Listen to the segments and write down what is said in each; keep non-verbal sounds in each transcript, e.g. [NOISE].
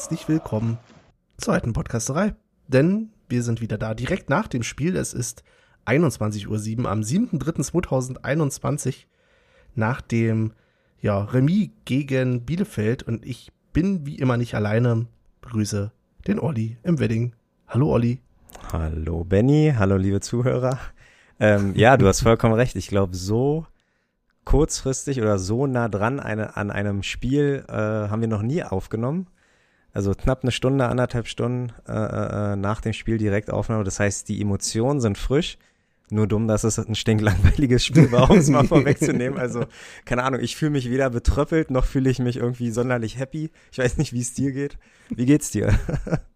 herzlich willkommen zur alten Podcasterei. Denn wir sind wieder da, direkt nach dem Spiel. Es ist 21.07 Uhr am 7.3.2021 nach dem ja, Remis gegen Bielefeld. Und ich bin wie immer nicht alleine. Begrüße den Olli im Wedding. Hallo Olli. Hallo Benny, hallo liebe Zuhörer. Ähm, ja, du hast vollkommen recht. Ich glaube, so kurzfristig oder so nah dran eine, an einem Spiel äh, haben wir noch nie aufgenommen. Also knapp eine Stunde, anderthalb Stunden äh, äh, nach dem Spiel direkt Aufnahme. Das heißt, die Emotionen sind frisch. Nur dumm, dass es ein stinklangweiliges Spiel war, um es mal [LAUGHS] vorwegzunehmen. Also, keine Ahnung, ich fühle mich weder betröppelt, noch fühle ich mich irgendwie sonderlich happy. Ich weiß nicht, wie es dir geht. Wie geht's dir? [LAUGHS]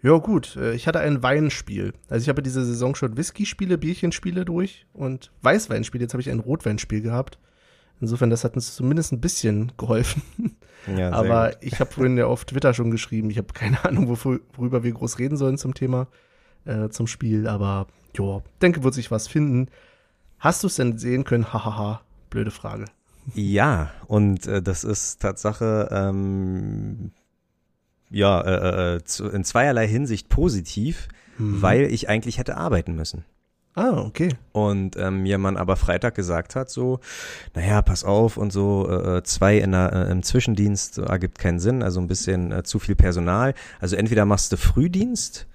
Ja, gut. Äh, ich hatte ein Weinspiel. Also ich habe diese Saison schon Whisky-Spiele, Bierchenspiele durch und Weißweinspiele. Jetzt habe ich ein Rotweinspiel gehabt. Insofern, das hat uns zumindest ein bisschen geholfen. Ja, Aber gut. ich habe vorhin ja auf Twitter schon geschrieben, ich habe keine [LAUGHS] Ahnung, worüber wir groß reden sollen zum Thema, äh, zum Spiel. Aber ja, denke, wird sich was finden. Hast du es denn sehen können? Hahaha, blöde Frage. Ja, und äh, das ist Tatsache ähm, ja, äh, äh, zu, in zweierlei Hinsicht positiv, mhm. weil ich eigentlich hätte arbeiten müssen. Ah, okay. Und ähm, mir man aber Freitag gesagt hat, so, naja, pass auf und so, äh, äh, zwei in der, äh, im Zwischendienst ergibt keinen Sinn, also ein bisschen äh, zu viel Personal. Also entweder machst du Frühdienst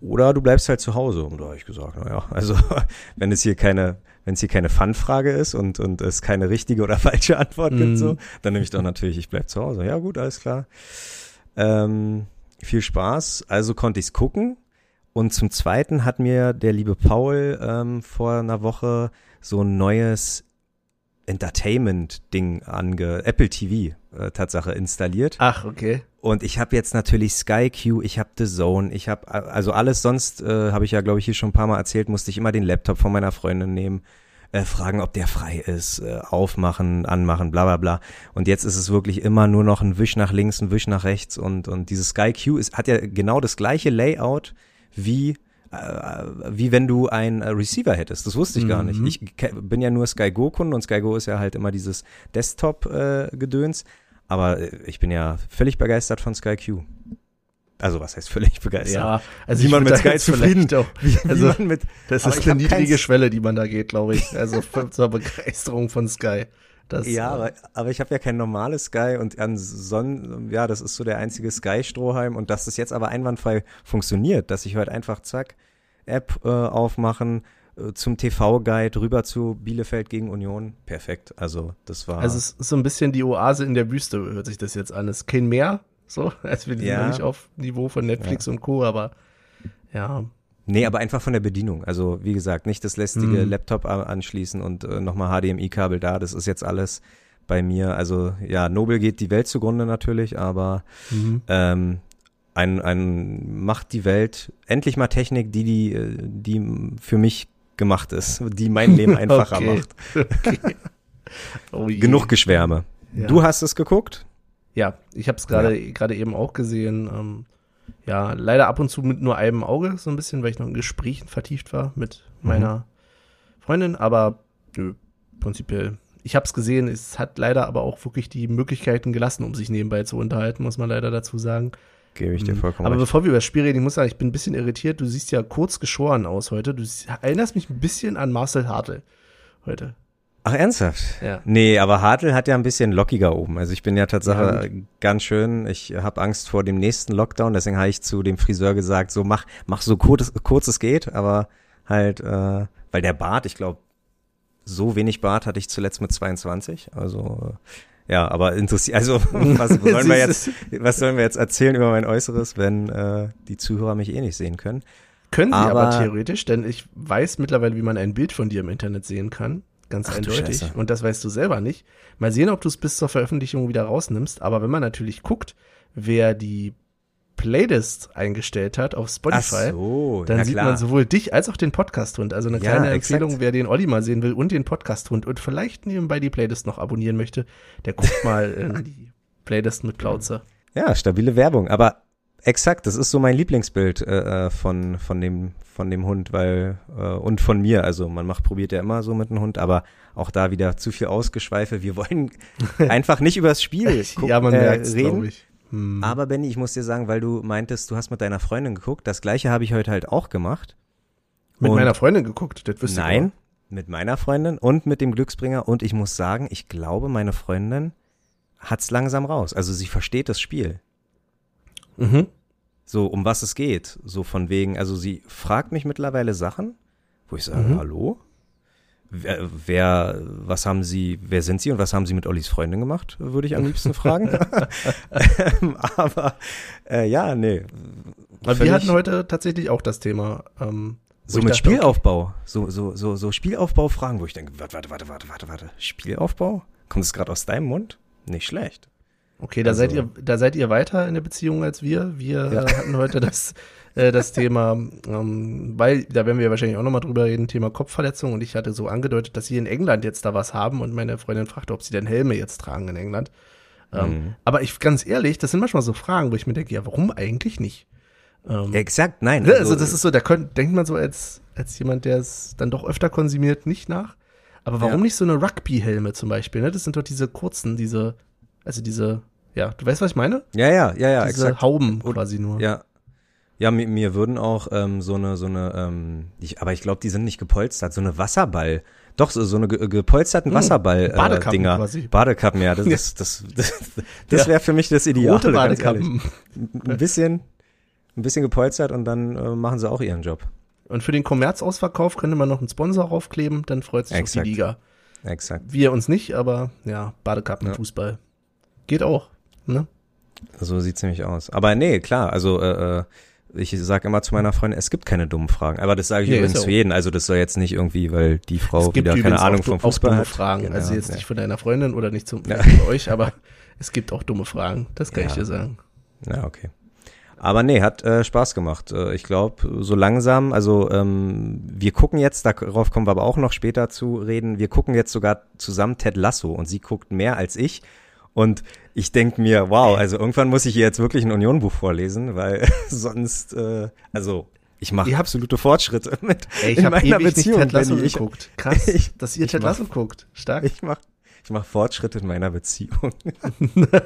oder du bleibst halt zu Hause. Und da habe ich gesagt, naja, also [LAUGHS] wenn es hier keine, wenn es hier keine Fun-Frage ist und, und es keine richtige oder [LAUGHS] falsche Antwort mhm. gibt, so, dann nehme ich doch natürlich, ich bleib zu Hause. Ja, gut, alles klar. Ähm, viel Spaß. Also konnte ich es gucken. Und zum Zweiten hat mir der liebe Paul ähm, vor einer Woche so ein neues Entertainment-Ding ange Apple TV äh, Tatsache installiert. Ach, okay. Und ich habe jetzt natürlich Sky Q, ich habe The Zone, ich habe also alles sonst äh, habe ich ja glaube ich hier schon ein paar mal erzählt, musste ich immer den Laptop von meiner Freundin nehmen äh, fragen, ob der frei ist, äh, aufmachen, anmachen, bla bla bla. Und jetzt ist es wirklich immer nur noch ein Wisch nach links, ein Wisch nach rechts und, und dieses Sky Q ist, hat ja genau das gleiche Layout wie äh, wie wenn du ein äh, Receiver hättest. Das wusste ich gar nicht. Mhm. Ich bin ja nur Sky Go Kunde und Sky Go ist ja halt immer dieses Desktop äh, Gedöns, aber äh, ich bin ja völlig begeistert von Sky Q. Also was heißt völlig begeistert? Ja, also wie man mit Sky zufrieden. Auch, wie, also wie mit, das ist eine niedrige Schwelle, die man da geht, glaube ich. Also [LAUGHS] zur Begeisterung von Sky. Das, ja, äh, aber, aber ich habe ja kein normales Sky und an Sonnen, ja, das ist so der einzige Sky-Strohhalm und dass das jetzt aber einwandfrei funktioniert, dass ich heute einfach zack, App äh, aufmachen, äh, zum TV-Guide rüber zu Bielefeld gegen Union. Perfekt. Also das war. Also es ist so ein bisschen die Oase in der Wüste, hört sich das jetzt an. Es ist kein Meer, so, [LAUGHS] also wir sind ja. noch nicht auf Niveau von Netflix ja. und Co., aber ja. Nee, aber einfach von der Bedienung. Also wie gesagt, nicht das lästige mhm. Laptop anschließen und äh, nochmal HDMI-Kabel da. Das ist jetzt alles bei mir. Also ja, Nobel geht die Welt zugrunde natürlich, aber mhm. ähm, ein, ein macht die Welt endlich mal Technik, die die äh, die für mich gemacht ist, die mein Leben [LAUGHS] einfacher okay. macht. Okay. Oh Genug Geschwärme. Ja. Du hast es geguckt? Ja, ich habe es gerade ja. gerade eben auch gesehen. Ähm, ja, leider ab und zu mit nur einem Auge so ein bisschen, weil ich noch in Gesprächen vertieft war mit mhm. meiner Freundin. Aber nö, prinzipiell. Ich habe es gesehen. Es hat leider aber auch wirklich die Möglichkeiten gelassen, um sich nebenbei zu unterhalten, muss man leider dazu sagen. Gebe ich dir mhm. vollkommen Aber recht. bevor wir über das Spiel reden, ich muss sagen, ich bin ein bisschen irritiert. Du siehst ja kurz geschoren aus heute. Du erinnerst mich ein bisschen an Marcel Hartl heute. Ach, ernsthaft? Ja. Nee, aber Hartl hat ja ein bisschen lockiger oben. Also ich bin ja tatsächlich ja, ganz schön, ich habe Angst vor dem nächsten Lockdown, deswegen habe ich zu dem Friseur gesagt, so mach, mach so kurz, kurz es geht, aber halt, äh, weil der Bart, ich glaube, so wenig Bart hatte ich zuletzt mit 22, also ja, aber interessiert, also [LAUGHS] was sollen wir jetzt, was sollen wir jetzt erzählen über mein Äußeres, wenn äh, die Zuhörer mich eh nicht sehen können? Können sie aber, aber theoretisch, denn ich weiß mittlerweile, wie man ein Bild von dir im Internet sehen kann. Ganz Ach, eindeutig. Und das weißt du selber nicht. Mal sehen, ob du es bis zur Veröffentlichung wieder rausnimmst. Aber wenn man natürlich guckt, wer die Playlist eingestellt hat auf Spotify, so, dann sieht klar. man sowohl dich als auch den Podcast-Hund. Also eine kleine ja, Empfehlung, wer den Olli mal sehen will und den Podcast-Hund und vielleicht nebenbei die Playlist noch abonnieren möchte, der guckt [LAUGHS] mal in die Playlist mit Plauze. Ja, stabile Werbung. Aber Exakt, das ist so mein Lieblingsbild äh, äh, von von dem von dem Hund, weil äh, und von mir. Also man macht probiert ja immer so mit einem Hund, aber auch da wieder zu viel Ausgeschweife. Wir wollen [LAUGHS] einfach nicht über das Spiel gucken, ja, man äh, reden. Ich. Hm. Aber Benny, ich muss dir sagen, weil du meintest, du hast mit deiner Freundin geguckt, das gleiche habe ich heute halt auch gemacht. Mit und meiner Freundin geguckt, das wüsste Nein, mit meiner Freundin und mit dem Glücksbringer und ich muss sagen, ich glaube, meine Freundin hat's langsam raus. Also sie versteht das Spiel. Mhm. So, um was es geht. So von wegen, also sie fragt mich mittlerweile Sachen, wo ich sage, mhm. hallo? Wer, wer, was haben Sie, wer sind Sie und was haben Sie mit Ollis Freundin gemacht, würde ich am liebsten [LAUGHS] fragen. ähm, aber äh, ja, nee. Aber wir hatten heute tatsächlich auch das Thema. Ähm, so mit dachte, Spielaufbau, okay. so, so, so, so Spielaufbau-Fragen, wo ich denke, warte, warte, warte, warte, warte, warte, Spielaufbau? Kommt es gerade aus deinem Mund? Nicht schlecht. Okay, da also, seid ihr, da seid ihr weiter in der Beziehung als wir. Wir ja. hatten heute das, äh, das Thema, ähm, weil, da werden wir wahrscheinlich auch nochmal drüber reden, Thema Kopfverletzung. Und ich hatte so angedeutet, dass sie in England jetzt da was haben und meine Freundin fragte, ob sie denn Helme jetzt tragen in England. Ähm, mhm. Aber ich, ganz ehrlich, das sind manchmal so Fragen, wo ich mir denke, ja, warum eigentlich nicht? Ähm, ja, exakt, nein. Ne, also, also das ist so, da könnt, denkt man so als, als jemand, der es dann doch öfter konsumiert, nicht nach. Aber warum ja. nicht so eine Rugby-Helme zum Beispiel? Ne? Das sind doch diese kurzen, diese, also diese, ja, du weißt, was ich meine? Ja, ja, ja, ja, diese exakt. Hauben quasi nur. Ja. Ja, mir, mir würden auch ähm, so eine, so eine, ähm, ich, aber ich glaube, die sind nicht gepolstert, so eine Wasserball. Doch, so, so eine ge gepolsterten hm, Wasserball äh. Quasi. Badekappen, ja, das, [LAUGHS] das, das, das, das wäre für mich das Ideal. Rote Badekappen. Ein bisschen, ein bisschen gepolstert und dann äh, machen sie auch ihren Job. Und für den Kommerzausverkauf könnte man noch einen Sponsor raufkleben, dann freut sich Exakt. auch die Liga. Exakt. Wir uns nicht, aber ja, Badekappen, ja. Fußball. Geht auch, ne? So sieht's nämlich aus. Aber nee, klar, also äh, äh ich sage immer zu meiner Freundin, es gibt keine dummen Fragen. Aber das sage ich nee, übrigens zu jedem. Also das soll jetzt nicht irgendwie, weil die Frau wieder keine Ahnung vom Fußball auch dumme. Fragen. Genau, also jetzt ja. nicht von deiner Freundin oder nicht zum, ja. euch, aber es gibt auch dumme Fragen. Das kann ja. ich dir sagen. Ja, okay. Aber nee, hat äh, Spaß gemacht. Äh, ich glaube, so langsam, also ähm, wir gucken jetzt, darauf kommen wir aber auch noch später zu reden, wir gucken jetzt sogar zusammen Ted Lasso und sie guckt mehr als ich. Und ich denk mir, wow, also irgendwann muss ich ihr jetzt wirklich ein Union-Buch vorlesen, weil [LAUGHS] sonst, äh, also ich mache absolute Fortschritte [LAUGHS] mit Ey, ich in meiner ewig Beziehung. Nicht Ted Lasso ich, geguckt. Krass, [LAUGHS] ich, dass ihr Ted Lasso guckt. Stark. Ich mach, ich mach Fortschritte in meiner Beziehung.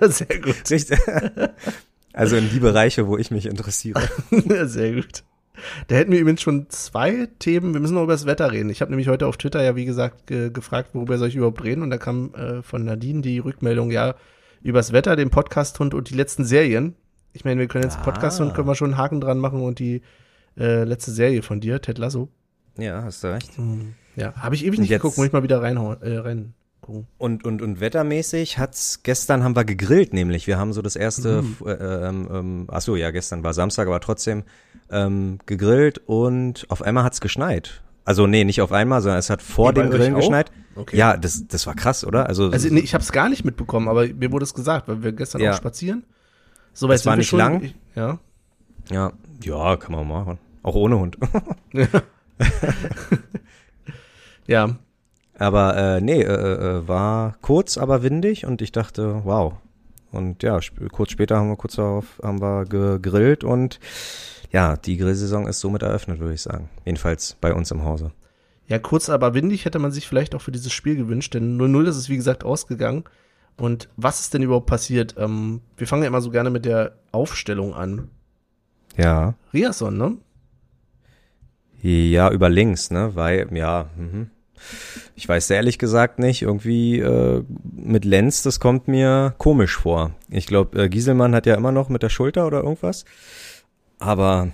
Sehr gut. Richtig. Also in die Bereiche, wo ich mich interessiere. Sehr gut. Da hätten wir übrigens schon zwei Themen. Wir müssen noch über das Wetter reden. Ich habe nämlich heute auf Twitter ja, wie gesagt, ge gefragt, worüber soll ich überhaupt reden. Und da kam äh, von Nadine die Rückmeldung, ja, übers Wetter, den Podcast-Hund und die letzten Serien. Ich meine, wir können jetzt ah. Podcast-Hund, können wir schon einen Haken dran machen und die äh, letzte Serie von dir, Ted Lasso. Ja, hast du recht. Hm. Ja, habe ich ewig nicht geguckt, muss ich mal wieder reinhauen, äh, rein. Und, und, und wettermäßig hat's, gestern haben wir gegrillt nämlich. Wir haben so das erste, mhm. äh, ähm, ähm, ach so, ja, gestern war Samstag, aber trotzdem ähm, gegrillt und auf einmal hat's geschneit. Also nee, nicht auf einmal, sondern es hat vor dem Grillen geschneit. Okay. Ja, das, das war krass, oder? Also, also nee, ich habe es gar nicht mitbekommen, aber mir wurde es gesagt, weil wir gestern ja. auch spazieren. So weit es war nicht schon, lang. Ich, ja. Ja, ja, kann man machen. Auch ohne Hund. [LAUGHS] ja. Aber äh, nee, äh, äh, war kurz, aber windig und ich dachte, wow. Und ja, sp kurz später haben wir kurz darauf haben wir gegrillt und ja, die Grillsaison ist somit eröffnet, würde ich sagen. Jedenfalls bei uns im Hause. Ja, kurz, aber windig hätte man sich vielleicht auch für dieses Spiel gewünscht, denn 0-0 ist es wie gesagt ausgegangen. Und was ist denn überhaupt passiert? Ähm, wir fangen ja immer so gerne mit der Aufstellung an. Ja. Riasson, ne? Ja, über links, ne? Weil, ja, mhm. Ich weiß ehrlich gesagt nicht. Irgendwie äh, mit Lenz, das kommt mir komisch vor. Ich glaube, äh, Gieselmann hat ja immer noch mit der Schulter oder irgendwas. Aber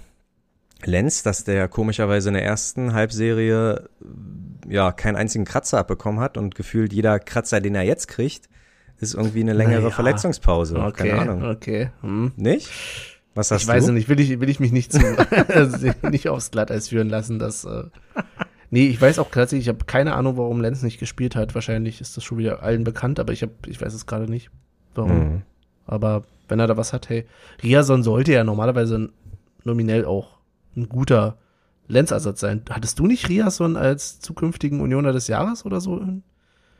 Lenz, dass der komischerweise in der ersten Halbserie ja keinen einzigen Kratzer abbekommen hat und gefühlt jeder Kratzer, den er jetzt kriegt, ist irgendwie eine längere naja. Verletzungspause. Okay, Keine Ahnung. Okay. Hm. Nicht? Was hast ich du? Ich weiß nicht, will ich, will ich mich nicht zu, [LAUGHS] nicht aufs Glatteis führen lassen, dass äh, Nee, ich weiß auch tatsächlich, ich habe keine Ahnung, warum Lenz nicht gespielt hat. Wahrscheinlich ist das schon wieder allen bekannt, aber ich hab, ich weiß es gerade nicht, warum. Mhm. Aber wenn er da was hat, hey, Riason sollte ja normalerweise nominell auch ein guter Lenzersatz sein. Hattest du nicht Riason als zukünftigen Unioner des Jahres oder so?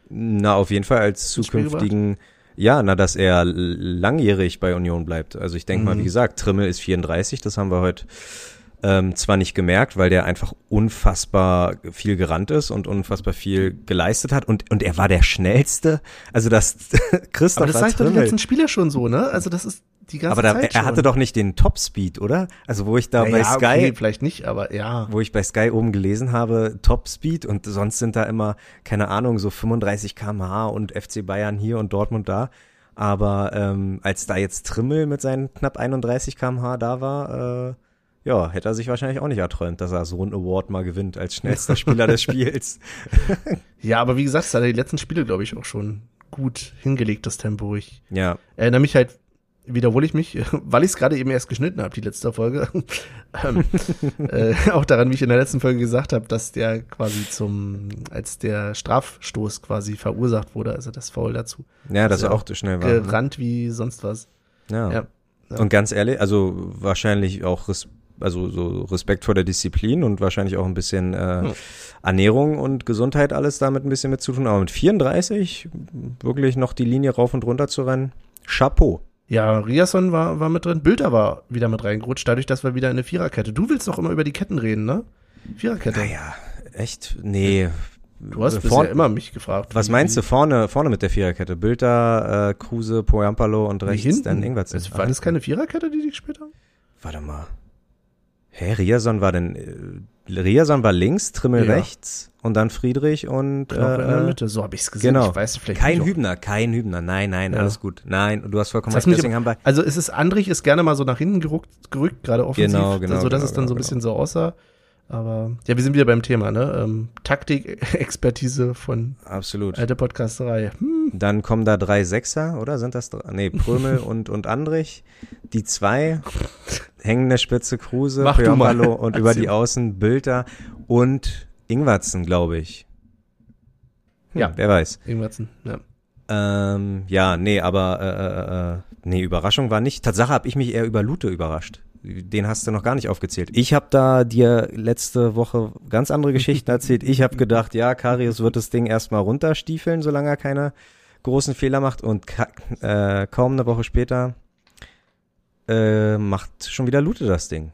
Na, auf jeden Fall als zukünftigen, ja, na, dass er langjährig bei Union bleibt. Also ich denke mhm. mal, wie gesagt, Trimmel ist 34, das haben wir heute Ähm, zwar nicht gemerkt, weil der einfach unfassbar viel gerannt ist und unfassbar viel geleistet hat und, und er war der schnellste. Also das [LAUGHS] Christoph Aber das sagt doch die letzten Spiele schon so, ne? Also das ist die ganze aber da, Zeit er hatte doch nicht den Topspeed, oder? Also wo ich da ja, bei Sky, okay, vielleicht nicht, aber ja. wo ich bei Sky oben gelesen habe, Topspeed und sonst sind da immer, keine Ahnung, so 35 kmh und FC Bayern hier und Dortmund da. Aber ähm, als da jetzt Trimmel mit seinen knapp 31 kmh da war, äh, ja, hätte er sich wahrscheinlich auch nicht erträumt, dass er so einen Award mal gewinnt als schnellster Spieler des [LAUGHS] Spiels. ja, aber wie gesagt, das hat er die letzten Spiele, glaube ich, auch schon gut hingelegt, das Tempo. Ich ja. erinnere mich halt wiederhole ich mich, [LAUGHS] weil ich es gerade eben erst geschnitten habe, die letzte Folge, [LAUGHS] ähm, äh, auch daran, wie ich in der letzten Folge gesagt habe, dass der quasi zum, als der Strafstoß quasi verursacht wurde, also das Foul dazu. Ja, dass er auch zu schnell war. Ne? Gerannt wie sonst was. Ja. ja. ja. Und ganz ehrlich, also wahrscheinlich auch Res also so Respekt vor der Disziplin und wahrscheinlich auch ein bisschen äh, hm. Ernährung und Gesundheit alles damit ein bisschen mit zu tun. Aber mit 34 wirklich noch die Linie rauf und runter zu rennen, Chapeau. Ja, Riasson war, war mit drin. Bilder war wieder mit reingerutscht, dadurch, dass wir wieder eine Viererkette. Du willst doch immer über die Ketten reden, ne? Viererkette. Naja, echt? Nee. Du hast bisher Vorn immer mich gefragt. Was meinst du vorne, vorne mit der Viererkette? Bilder, äh, Kruse, Poyampalo und rechts dann Ingwertsen. War das keine Viererkette, die die gespielt haben? Warte mal. Hä, Riason war denn, äh, Riason war links, Trimmel ja. rechts und dann Friedrich und Knoche äh, in der Mitte, so habe ich es gesehen. Genau. Ich weiß vielleicht kein Hübner, kein Hübner. Nein, nein, ja. alles gut. Nein, du hast vollkommen recht. Deswegen haben wir also es ist Andrich ist gerne mal so nach hinten gerückt, gerückt gerade offensiv, genau, genau, so dass genau, es dann genau, so ein bisschen so aussah. Aber ja, wir sind wieder beim Thema, ne? Ähm, Taktik-Expertise von Absolut. alte Podcasterei. Hm. Dann kommen da drei Sechser, oder? Sind das drei? Nee, Prömel [LAUGHS] und, und Andrich. Die zwei [LAUGHS] hängende Spitze Kruse, Piambalo und über die Außen Bülter und Ingwatzen, glaube ich. Hm, ja. Wer weiß. Ingwatzen, ja. Ähm, ja, nee, aber äh, äh, äh nee, Überraschung war nicht. Tatsache habe ich mich eher über Lute überrascht den hast du noch gar nicht aufgezählt. Ich habe da dir letzte Woche ganz andere Geschichten [LAUGHS] erzählt. Ich habe gedacht, ja, Karius wird das Ding erstmal runterstiefeln, solange er keine großen Fehler macht. Und äh, kaum eine Woche später äh, macht schon wieder Lute das Ding.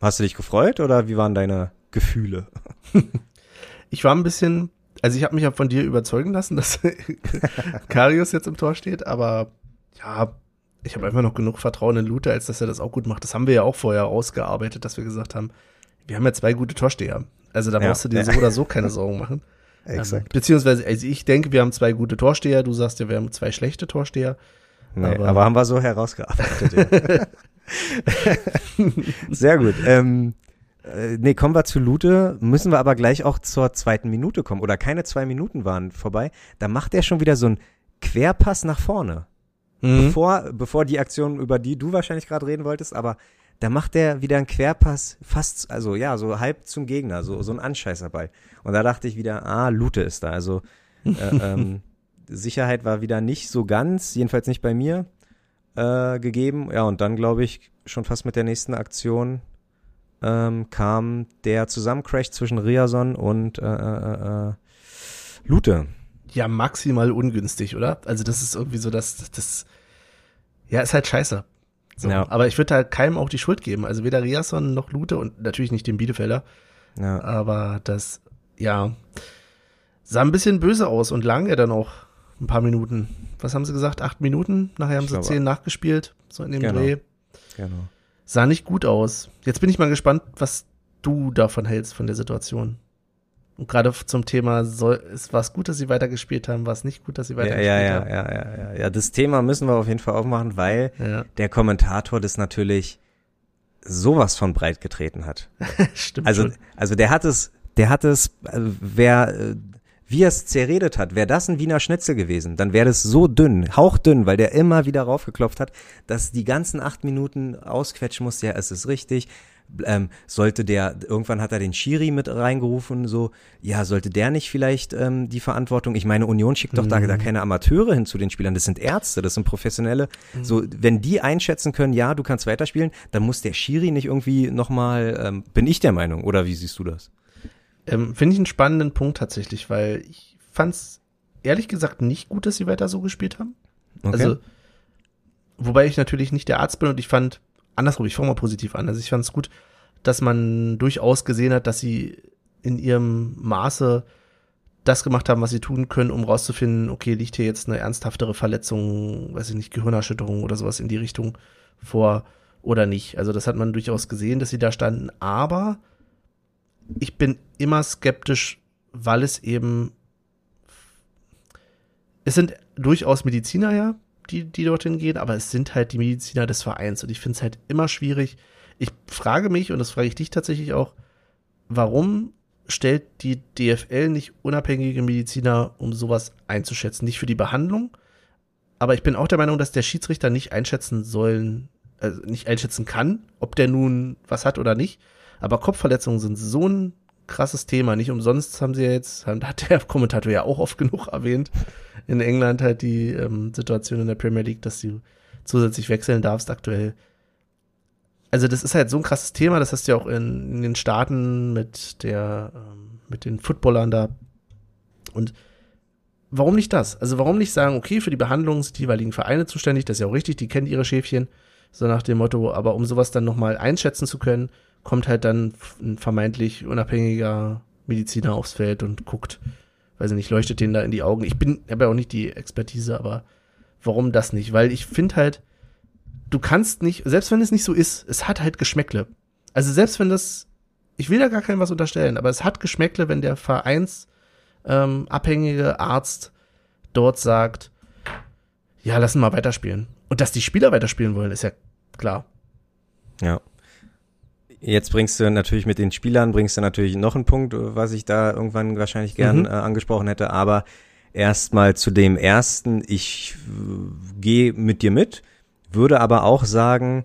Hast du dich gefreut oder wie waren deine Gefühle? [LAUGHS] Ich war ein bisschen, also ich habe mich ja von dir überzeugen lassen, dass [LAUGHS] Karius jetzt im Tor steht, aber ja, ich habe einfach noch genug Vertrauen in Luther, als dass er das auch gut macht. Das haben wir ja auch vorher ausgearbeitet, dass wir gesagt haben, wir haben ja zwei gute Torsteher. Also da brauchst ja. du dir so oder so keine Sorgen machen. [LAUGHS] Exakt. Ähm, beziehungsweise, also ich denke, wir haben zwei gute Torsteher. Du sagst ja, wir haben zwei schlechte Torsteher. Nee, aber, aber, haben wir so herausgearbeitet. Ja. [LAUGHS] Sehr gut. Ähm, äh, nee, kommen wir zu Lute, müssen wir aber gleich auch zur zweiten Minute kommen. Oder keine zwei Minuten waren vorbei. Da macht er schon wieder so einen Querpass nach vorne mhm. bevor, bevor die Aktion, über die du wahrscheinlich gerade reden wolltest, aber da macht der wieder einen Querpass fast, also ja, so halb zum Gegner, so, so ein Anscheißerball. Und da dachte ich wieder, ah, Lute ist da. Also äh, [LAUGHS] ähm, Sicherheit war wieder nicht so ganz, jedenfalls nicht bei mir, äh, gegeben. Ja, und dann glaube ich, schon fast mit der nächsten Aktion ähm, kam der Zusammencrash zwischen Riason und äh, äh, äh, Lute ja maximal ungünstig, oder? Also das ist irgendwie so, dass das ja ist halt scheiße. So. Ja. Aber ich würde halt keinem auch die Schuld geben. Also weder Riasson noch Lute und natürlich nicht dem Bielefelder. Ja. Aber das, ja, sah ein bisschen böse aus und lang er dann auch ein paar Minuten. Was haben sie gesagt? Acht Minuten? Nachher haben ich sie zehn nachgespielt, so in dem genau. Dreh. Genau. Sah nicht gut aus. Jetzt bin ich mal gespannt, was du davon hältst, von der Situation. Und gerade zum Thema, soll, ist was gut, dass sie weitergespielt haben, was nicht gut, dass sie weitergespielt ja, ja, haben. Ja, ja, ja, ja, ja. Das Thema müssen wir auf jeden Fall aufmachen, weil ja. der Kommentator das natürlich sowas von breit getreten hat. [LAUGHS] Stimmt. Also, schon. also der hat es, der hat es, also wer, äh, wie er es zerredet hat, wäre das ein Wiener Schnitzel gewesen, dann wäre das so dünn, hauchdünn, weil der immer wieder raufgeklopft hat, dass die ganzen acht Minuten ausquetschen muss, ja, es ist richtig, ähm, sollte der, irgendwann hat er den Schiri mit reingerufen, so, ja, sollte der nicht vielleicht ähm, die Verantwortung, ich meine, Union schickt doch mhm. da, da keine Amateure hin zu den Spielern, das sind Ärzte, das sind Professionelle, mhm. so, wenn die einschätzen können, ja, du kannst weiterspielen, dann muss der Schiri nicht irgendwie nochmal, ähm, bin ich der Meinung, oder wie siehst du das? Ähm, Finde ich einen spannenden Punkt tatsächlich, weil ich fand's ehrlich gesagt nicht gut, dass sie weiter so gespielt haben. Okay. Also, wobei ich natürlich nicht der Arzt bin und ich fand, andersrum, ich fange mal positiv an. Also ich fand es gut, dass man durchaus gesehen hat, dass sie in ihrem Maße das gemacht haben, was sie tun können, um rauszufinden, okay, liegt hier jetzt eine ernsthaftere Verletzung, weiß ich nicht, Gehirnerschütterung oder sowas in die Richtung vor oder nicht. Also das hat man durchaus gesehen, dass sie da standen, aber ich bin immer skeptisch, weil es eben es sind durchaus Mediziner ja, die, die dorthin gehen, aber es sind halt die Mediziner des Vereins und ich finde es halt immer schwierig. Ich frage mich, und das frage ich dich tatsächlich auch, warum stellt die DFL nicht unabhängige Mediziner, um sowas einzuschätzen? Nicht für die Behandlung, aber ich bin auch der Meinung, dass der Schiedsrichter nicht einschätzen sollen, also nicht einschätzen kann, ob der nun was hat oder nicht. Aber Kopfverletzungen sind so ein krasses Thema. Nicht umsonst haben sie ja jetzt, [LAUGHS] hat der Kommentator ja auch oft genug erwähnt, in England halt die ähm, Situation in der Premier League, dass du zusätzlich wechseln darfst aktuell. Also das ist halt so ein krasses Thema, das hast du ja auch in, in den Staaten mit der, ähm, mit den Footballern da. Und warum nicht das? Also warum nicht sagen, okay, für die Behandlung sind die jeweiligen Vereine zuständig, das ist ja auch richtig, die kennen ihre Schäfchen, so nach dem Motto, aber um sowas dann nochmal einschätzen zu können, kommt halt dann ein vermeintlich unabhängiger Mediziner aufs Feld und guckt, weiß ich nicht, leuchtet den da in die Augen. Ich bin, habe ja auch nicht die Expertise, aber warum das nicht? Weil ich finde halt, du kannst nicht, selbst wenn es nicht so ist, es hat halt Geschmäckle. Also selbst wenn das, ich will da gar keinem was unterstellen, aber es hat Geschmäckle, wenn der vereinsabhängige ähm, Arzt dort sagt, ja, lass ihn mal weiterspielen. Und dass die Spieler weiterspielen wollen, ist ja klar. Ja. Jetzt bringst du natürlich mit den Spielern, bringst du natürlich noch einen Punkt, was ich da irgendwann wahrscheinlich gern mhm. äh, angesprochen hätte, aber erstmal zu dem ersten, ich äh, gehe mit dir mit, würde aber auch sagen,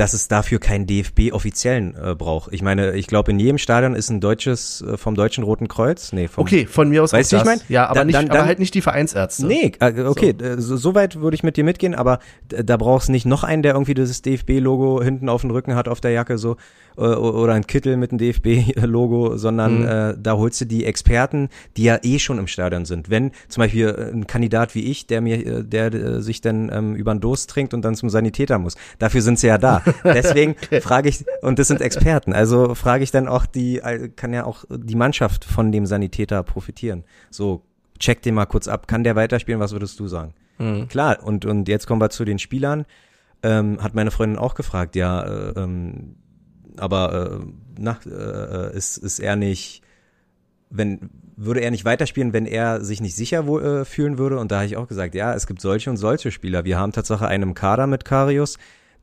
dass es dafür keinen DFB-offiziellen äh, braucht. Ich meine, ich glaube, in jedem Stadion ist ein deutsches äh, vom Deutschen Roten Kreuz. Nee, vom, okay, von mir aus weißt du, ich meine? Ja, aber, dann, nicht, dann, aber halt nicht die Vereinsärzte. Nee, äh, okay, so. so weit würde ich mit dir mitgehen, aber da brauchst du nicht noch einen, der irgendwie dieses DFB-Logo hinten auf dem Rücken hat auf der Jacke so äh, oder ein Kittel mit dem DFB-Logo, sondern mhm. äh, da holst du die Experten, die ja eh schon im Stadion sind. Wenn zum Beispiel ein Kandidat wie ich, der mir, äh, der äh, sich dann ähm, über den Durst trinkt und dann zum Sanitäter muss, dafür sind sie ja da. [LAUGHS] [LAUGHS] Deswegen frage ich, und das sind Experten, also frage ich dann auch die, äh, kann ja auch die Mannschaft von dem Sanitäter profitieren. So, check den mal kurz ab, kann der weiterspielen, was würdest du sagen? Mhm. Klar, und, und jetzt kommen wir zu den Spielern. Ähm, hat meine Freundin auch gefragt, ja, äh, ähm, aber äh, na, äh, ist, ist er nicht, wenn, würde er nicht weiterspielen, wenn er sich nicht sicher wo, äh, fühlen würde? Und da habe ich auch gesagt, ja, es gibt solche und solche Spieler. Wir haben tatsächlich einen Kader mit Karius,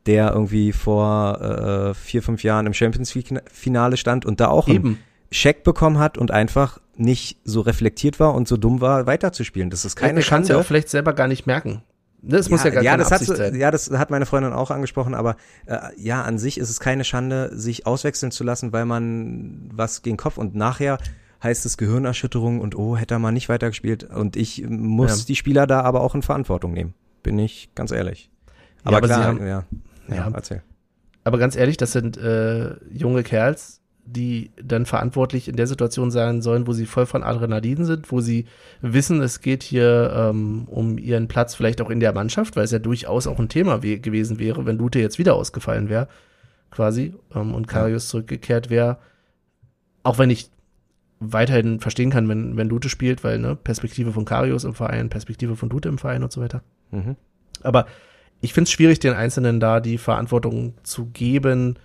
der irgendwie vor äh, vier, fünf Jahren im Champions League-Finale stand und da auch Eben. einen Scheck bekommen hat und einfach nicht so reflektiert war und so dumm war, weiterzuspielen. Das ist keine ja, Chance. ja auch vielleicht selber gar nicht merken. Das ja, muss ja gar ja, das hat, sein. Ja, das hat meine Freundin auch angesprochen, aber äh, ja, an sich ist es keine Schande, sich auswechseln zu lassen, weil man was gegen Kopf und nachher heißt es Gehirnerschütterung und oh, hätte er mal nicht weitergespielt und ich muss ja. die Spieler da aber auch in Verantwortung nehmen. Bin ich ganz ehrlich. Aber, ja, aber klar, haben, ja. Ja, erzähl. Aber ganz ehrlich, das sind äh, junge Kerls, die dann verantwortlich in der Situation sein sollen, wo sie voll von Adrenalin sind, wo sie wissen, es geht hier ähm, um ihren Platz vielleicht auch in der Mannschaft, weil es ja durchaus auch ein Thema we gewesen wäre, wenn Lute jetzt wieder ausgefallen wäre, quasi, ähm, und Karius zurückgekehrt wäre. Auch wenn ich weiterhin verstehen kann, wenn, wenn Lute spielt, weil, ne, Perspektive von Karius im Verein, Perspektive von Lute im Verein und so weiter. Mhm. Aber ich finde es schwierig, den Einzelnen da die Verantwortung zu geben,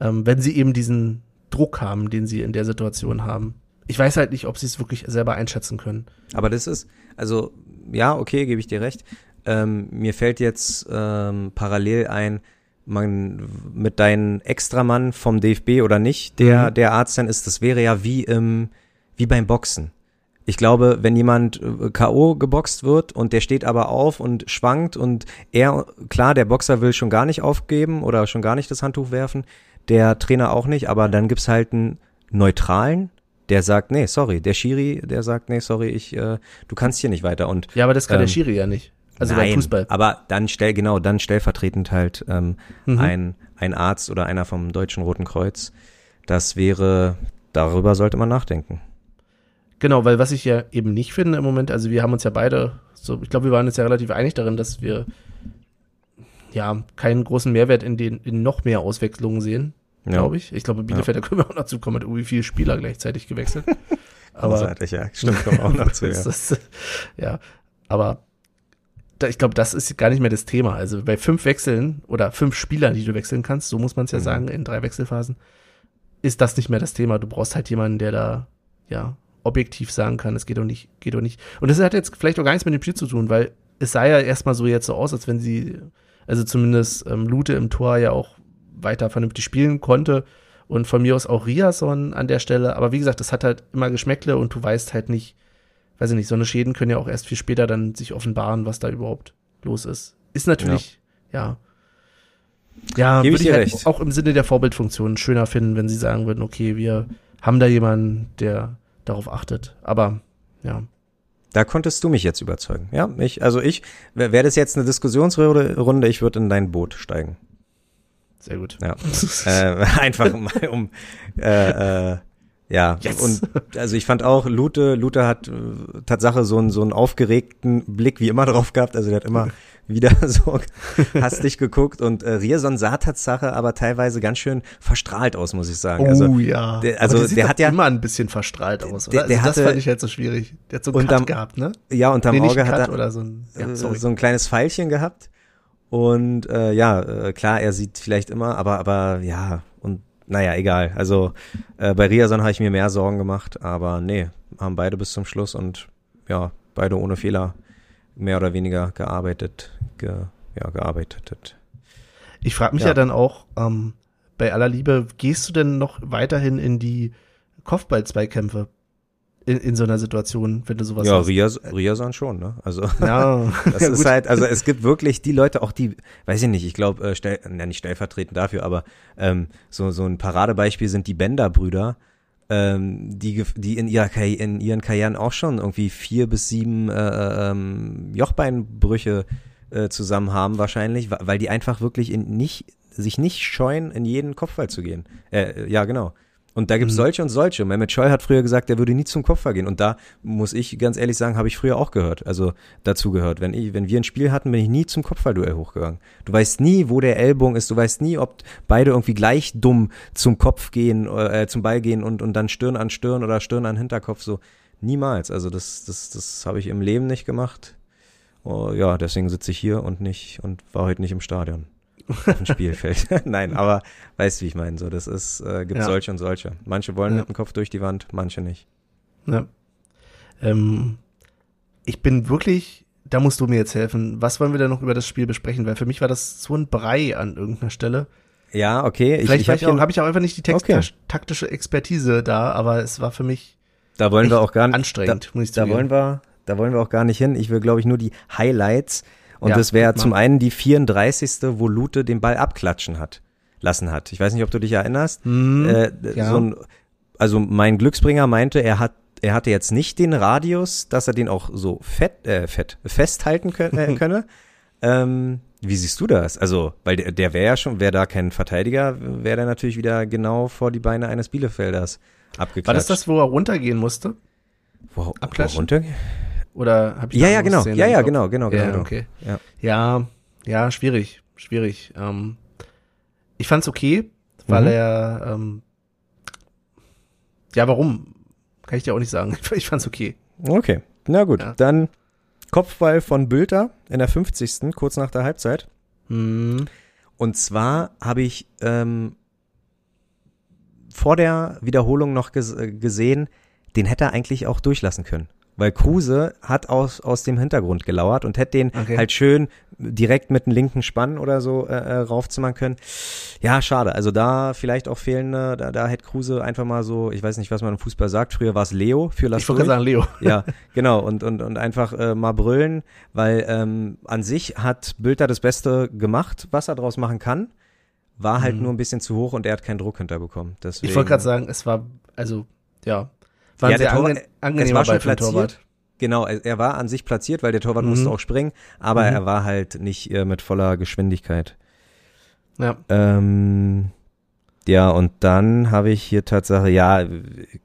ähm, wenn sie eben diesen Druck haben, den sie in der Situation haben. Ich weiß halt nicht, ob sie es wirklich selber einschätzen können. Aber das ist, also, ja, okay, gebe ich dir recht. Ähm, mir fällt jetzt ähm, parallel ein, man mit deinem Extramann vom DFB oder nicht, der, mhm. der Arzt dann ist, das wäre ja wie im, wie beim Boxen. Ich glaube, wenn jemand äh, K.O. geboxt wird und der steht aber auf und schwankt und er, klar, der Boxer will schon gar nicht aufgeben oder schon gar nicht das Handtuch werfen, der Trainer auch nicht, aber dann gibt's halt einen neutralen, der sagt, nee, sorry, der Schiri, der sagt, nee, sorry, ich, äh, du kannst hier nicht weiter und ja, aber das kann ähm, der Schiri ja nicht. Also nein, beim Fußball. Aber dann stell genau, dann stellvertretend halt ähm, mhm. ein ein Arzt oder einer vom Deutschen Roten Kreuz. Das wäre, darüber sollte man nachdenken. Genau, weil was ich ja eben nicht finde im Moment, also wir haben uns ja beide, so, ich glaube, wir waren uns ja relativ einig darin, dass wir ja, keinen großen Mehrwert in den in noch mehr Auswechslungen sehen, ja. glaube ich. Ich glaube, Bielefeld, ja. da können wir auch noch zu kommen, hat irgendwie viele Spieler gleichzeitig gewechselt. [LAUGHS] aber ja, stimmt, kommen auch noch zu. [LAUGHS] Ja. Das, ja, aber da, ich glaube, das ist gar nicht mehr das Thema. Also bei fünf Wechseln oder fünf Spielern, die du wechseln kannst, so muss man es ja mhm. sagen, in drei Wechselphasen, ist das nicht mehr das Thema. Du brauchst halt jemanden, der da, ja, objektiv sagen kann, es geht doch nicht, geht doch nicht. Und das hat jetzt vielleicht auch gar nichts mit dem Spiel zu tun, weil es sah ja erstmal so jetzt so aus, als wenn sie, also zumindest ähm, Lute im Tor ja auch weiter vernünftig spielen konnte und von mir aus auch Riason an der Stelle. Aber wie gesagt, das hat halt immer Geschmäckle und du weißt halt nicht, weiß ich nicht, so eine Schäden können ja auch erst viel später dann sich offenbaren, was da überhaupt los ist. Ist natürlich, ja. Ja, ja würde ich halt recht. auch im Sinne der Vorbildfunktion schöner finden, wenn sie sagen würden, okay, wir haben da jemanden, der darauf achtet. Aber ja. Da konntest du mich jetzt überzeugen. Ja, ich, also ich, wäre das jetzt eine Diskussionsrunde, ich würde in dein Boot steigen. Sehr gut. Ja. [LAUGHS] äh, [LAUGHS] einfach mal um äh, äh, ja, yes. und also ich fand auch, Lute, Lute hat äh, Tatsache so einen, so einen aufgeregten Blick wie immer drauf gehabt. Also der hat immer [LAUGHS] wieder [LAUGHS] so hastig geguckt und äh, Rierson sah Tatsache aber teilweise ganz schön verstrahlt aus, muss ich sagen. Also, oh ja. Der, also der, der hat ja immer ein bisschen verstrahlt aus. Oder? Der, der also hatte, das fand ich halt so schwierig. Der hat so einen Cut gehabt, ne? Ja, unterm nee, Auge hat er so ein, ja, äh, so ein kleines Pfeilchen gehabt. Und äh, ja, äh, klar, er sieht vielleicht immer, aber aber ja, und naja, egal. Also äh, bei Riason habe ich mir mehr Sorgen gemacht, aber nee, haben beide bis zum Schluss und ja, beide ohne Fehler mehr oder weniger gearbeitet, ge, ja, gearbeitet. Ich frage mich ja. ja. dann auch, ähm, bei aller Liebe, gehst du denn noch weiterhin in die Kopfball-Zweikämpfe? In, in so einer Situation, wenn du sowas Ja, Rias, Riasan schon, ne? Also ja, [LAUGHS] das ja, ist halt, also es gibt wirklich die Leute, auch die, weiß ich nicht, ich glaube, äh, stell, ja, nicht stellvertretend dafür, aber ähm, so, so ein Paradebeispiel sind die Bender-Brüder, ähm, die, die in, ihrer, in ihren Karrieren auch schon irgendwie vier bis sieben äh, ähm, Jochbeinbrüche äh, zusammen haben wahrscheinlich, weil die einfach wirklich in nicht, sich nicht scheuen, in jeden Kopfball zu gehen. Äh, ja, genau. Und da gibt's mhm. solche und solche. Mehmet Scholl hat früher gesagt, er würde nie zum Kopfball gehen. Und da muss ich ganz ehrlich sagen, habe ich früher auch gehört. Also dazu gehört. Wenn, ich, wenn wir ein Spiel hatten, bin ich nie zum Kopfballduell hochgegangen. Du weißt nie, wo der Ellbogen ist. Du weißt nie, ob beide irgendwie gleich dumm zum Kopf gehen, äh, zum Ball gehen und, und dann Stirn an Stirn oder Stirn an Hinterkopf. So niemals. Also das, das, das habe ich im Leben nicht gemacht. Oh, ja, deswegen sitze ich hier und nicht und war heute nicht im Stadion auf dem Spielfeld. [LAUGHS] Nein, aber weißt du, wie ich meine? So, das ist, äh, gibt ja. solche und solche. Manche wollen ja. mit dem Kopf durch die Wand, manche nicht. Ja. Ähm, ich bin wirklich, da musst du mir jetzt helfen. Was wollen wir denn noch über das Spiel besprechen? Weil für mich war das so ein Brei an irgendeiner Stelle. Ja, okay. Vielleicht ich, ich habe hab ich auch einfach nicht die Text okay. taktische Expertise da, aber es war für mich da wollen wir auch gar nicht, anstrengend, da, muss ich Da wollen wir, da wollen wir auch gar nicht hin. Ich will, glaube ich, nur die Highlights und ja, das wäre zum einen die 34. wo Lute den Ball abklatschen hat, lassen hat. Ich weiß nicht, ob du dich erinnerst. Mhm, äh, ja. so ein, also mein Glücksbringer meinte, er hat er hatte jetzt nicht den Radius, dass er den auch so fett, äh, fett festhalten könne. Äh, [LAUGHS] könne. ähm, wie siehst du das? Also, weil der, der wäre ja schon, wäre da kein Verteidiger, wäre der natürlich wieder genau vor die Beine eines Bielefelders abgeklatscht. War das das, wo er runtergehen musste? Wo, wo er runtergehen? Oder habe ich Ja, ja, genau. Ja, ja, genau, genau, genau. Ja, okay. Ja. ja, ja, schwierig, schwierig. Ähm, ich fand's okay, weil mhm. er ähm, ja, warum? Kann ich dir auch nicht sagen. [LAUGHS] Ich fand's okay. Okay. Na gut, ja. dann Kopfball von Bülter in der 50. kurz nach der Halbzeit. Mhm. Und zwar habe ich ähm, vor der Wiederholung noch ges gesehen, den hätte er eigentlich auch durchlassen können weil Kruse hat aus, aus dem Hintergrund gelauert und hätte den okay. halt schön direkt mit einem linken Spann oder so äh, äh, raufzimmern können. Ja, schade. Also da vielleicht auch fehlende, da, da hätte Kruse einfach mal so, ich weiß nicht, was man im Fußball sagt, früher war es Leo für Las Ich wollte sagen Leo. [LAUGHS] Ja, genau. Und, und, und einfach äh, mal brüllen, weil ähm, an sich hat Bülter das Beste gemacht, was er draus machen kann. War halt mhm. nur ein bisschen zu hoch und er hat keinen Druck hinterbekommen. Deswegen, ich wollte gerade sagen, es war, also, ja, war ja, sehr Torwart, angenehm war schon platziert. Torwart. Genau, er war an sich platziert, weil der Torwart mhm. musste auch springen, aber mhm. er war halt nicht äh, mit voller Geschwindigkeit. Ja. Ähm, ja, und dann habe ich hier Tatsache, ja,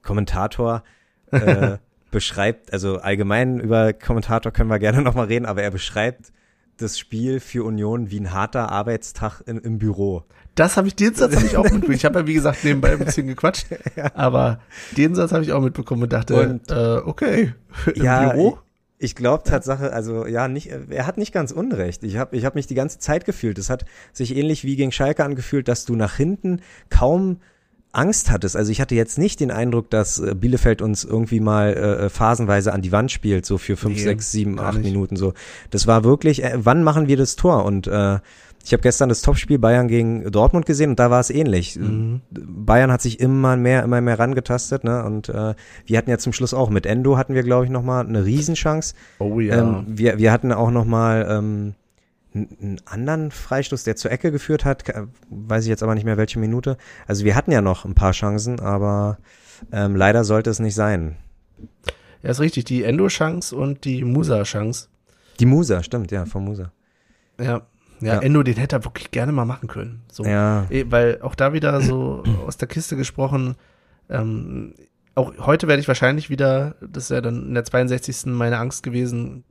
Kommentator äh, [LAUGHS] beschreibt, also allgemein über Kommentator können wir gerne nochmal reden, aber er beschreibt das Spiel für Union wie ein harter Arbeitstag in, im Büro. Das habe ich, den Satz habe ich auch mitbekommen. Ich habe ja, wie gesagt, nebenbei ein bisschen gequatscht. [LAUGHS] Aber den Satz habe ich auch mitbekommen und dachte, und, äh, okay, [LAUGHS] im ja, Büro? Ich glaube Tatsache, also ja, nicht, er hat nicht ganz Unrecht. Ich habe ich hab mich die ganze Zeit gefühlt. Es hat sich ähnlich wie gegen Schalke angefühlt, dass du nach hinten kaum Angst hattest. Also ich hatte jetzt nicht den Eindruck, dass äh, Bielefeld uns irgendwie mal äh, phasenweise an die Wand spielt, so für fünf, nee, sechs, sieben, acht nicht. Minuten so. Das war wirklich, äh, wann machen wir das Tor? Und äh, ich habe gestern das Topspiel Bayern gegen Dortmund gesehen und da war es ähnlich. Mhm. Bayern hat sich immer mehr, immer mehr rangetastet, ne? Und äh, wir hatten ja zum Schluss auch mit Endo hatten wir, glaube ich, nochmal eine Riesenchance. Oh ja. Ähm, wir, wir hatten auch nochmal ähm, einen anderen Freistoß, der zur Ecke geführt hat, weiß ich jetzt aber nicht mehr welche Minute. Also wir hatten ja noch ein paar Chancen, aber ähm, leider sollte es nicht sein. Ja, ist richtig, die Endo-Chance und die Musa-Chance. Die Musa, stimmt, ja, von Musa. Ja, ja, ja, Endo, den hätte er wirklich gerne mal machen können. So. Ja. Eh, weil auch da wieder so [CLEARS THROAT] aus der Kiste gesprochen, ähm, auch heute werde ich wahrscheinlich wieder, das ist ja dann in der 62. meine Angst gewesen,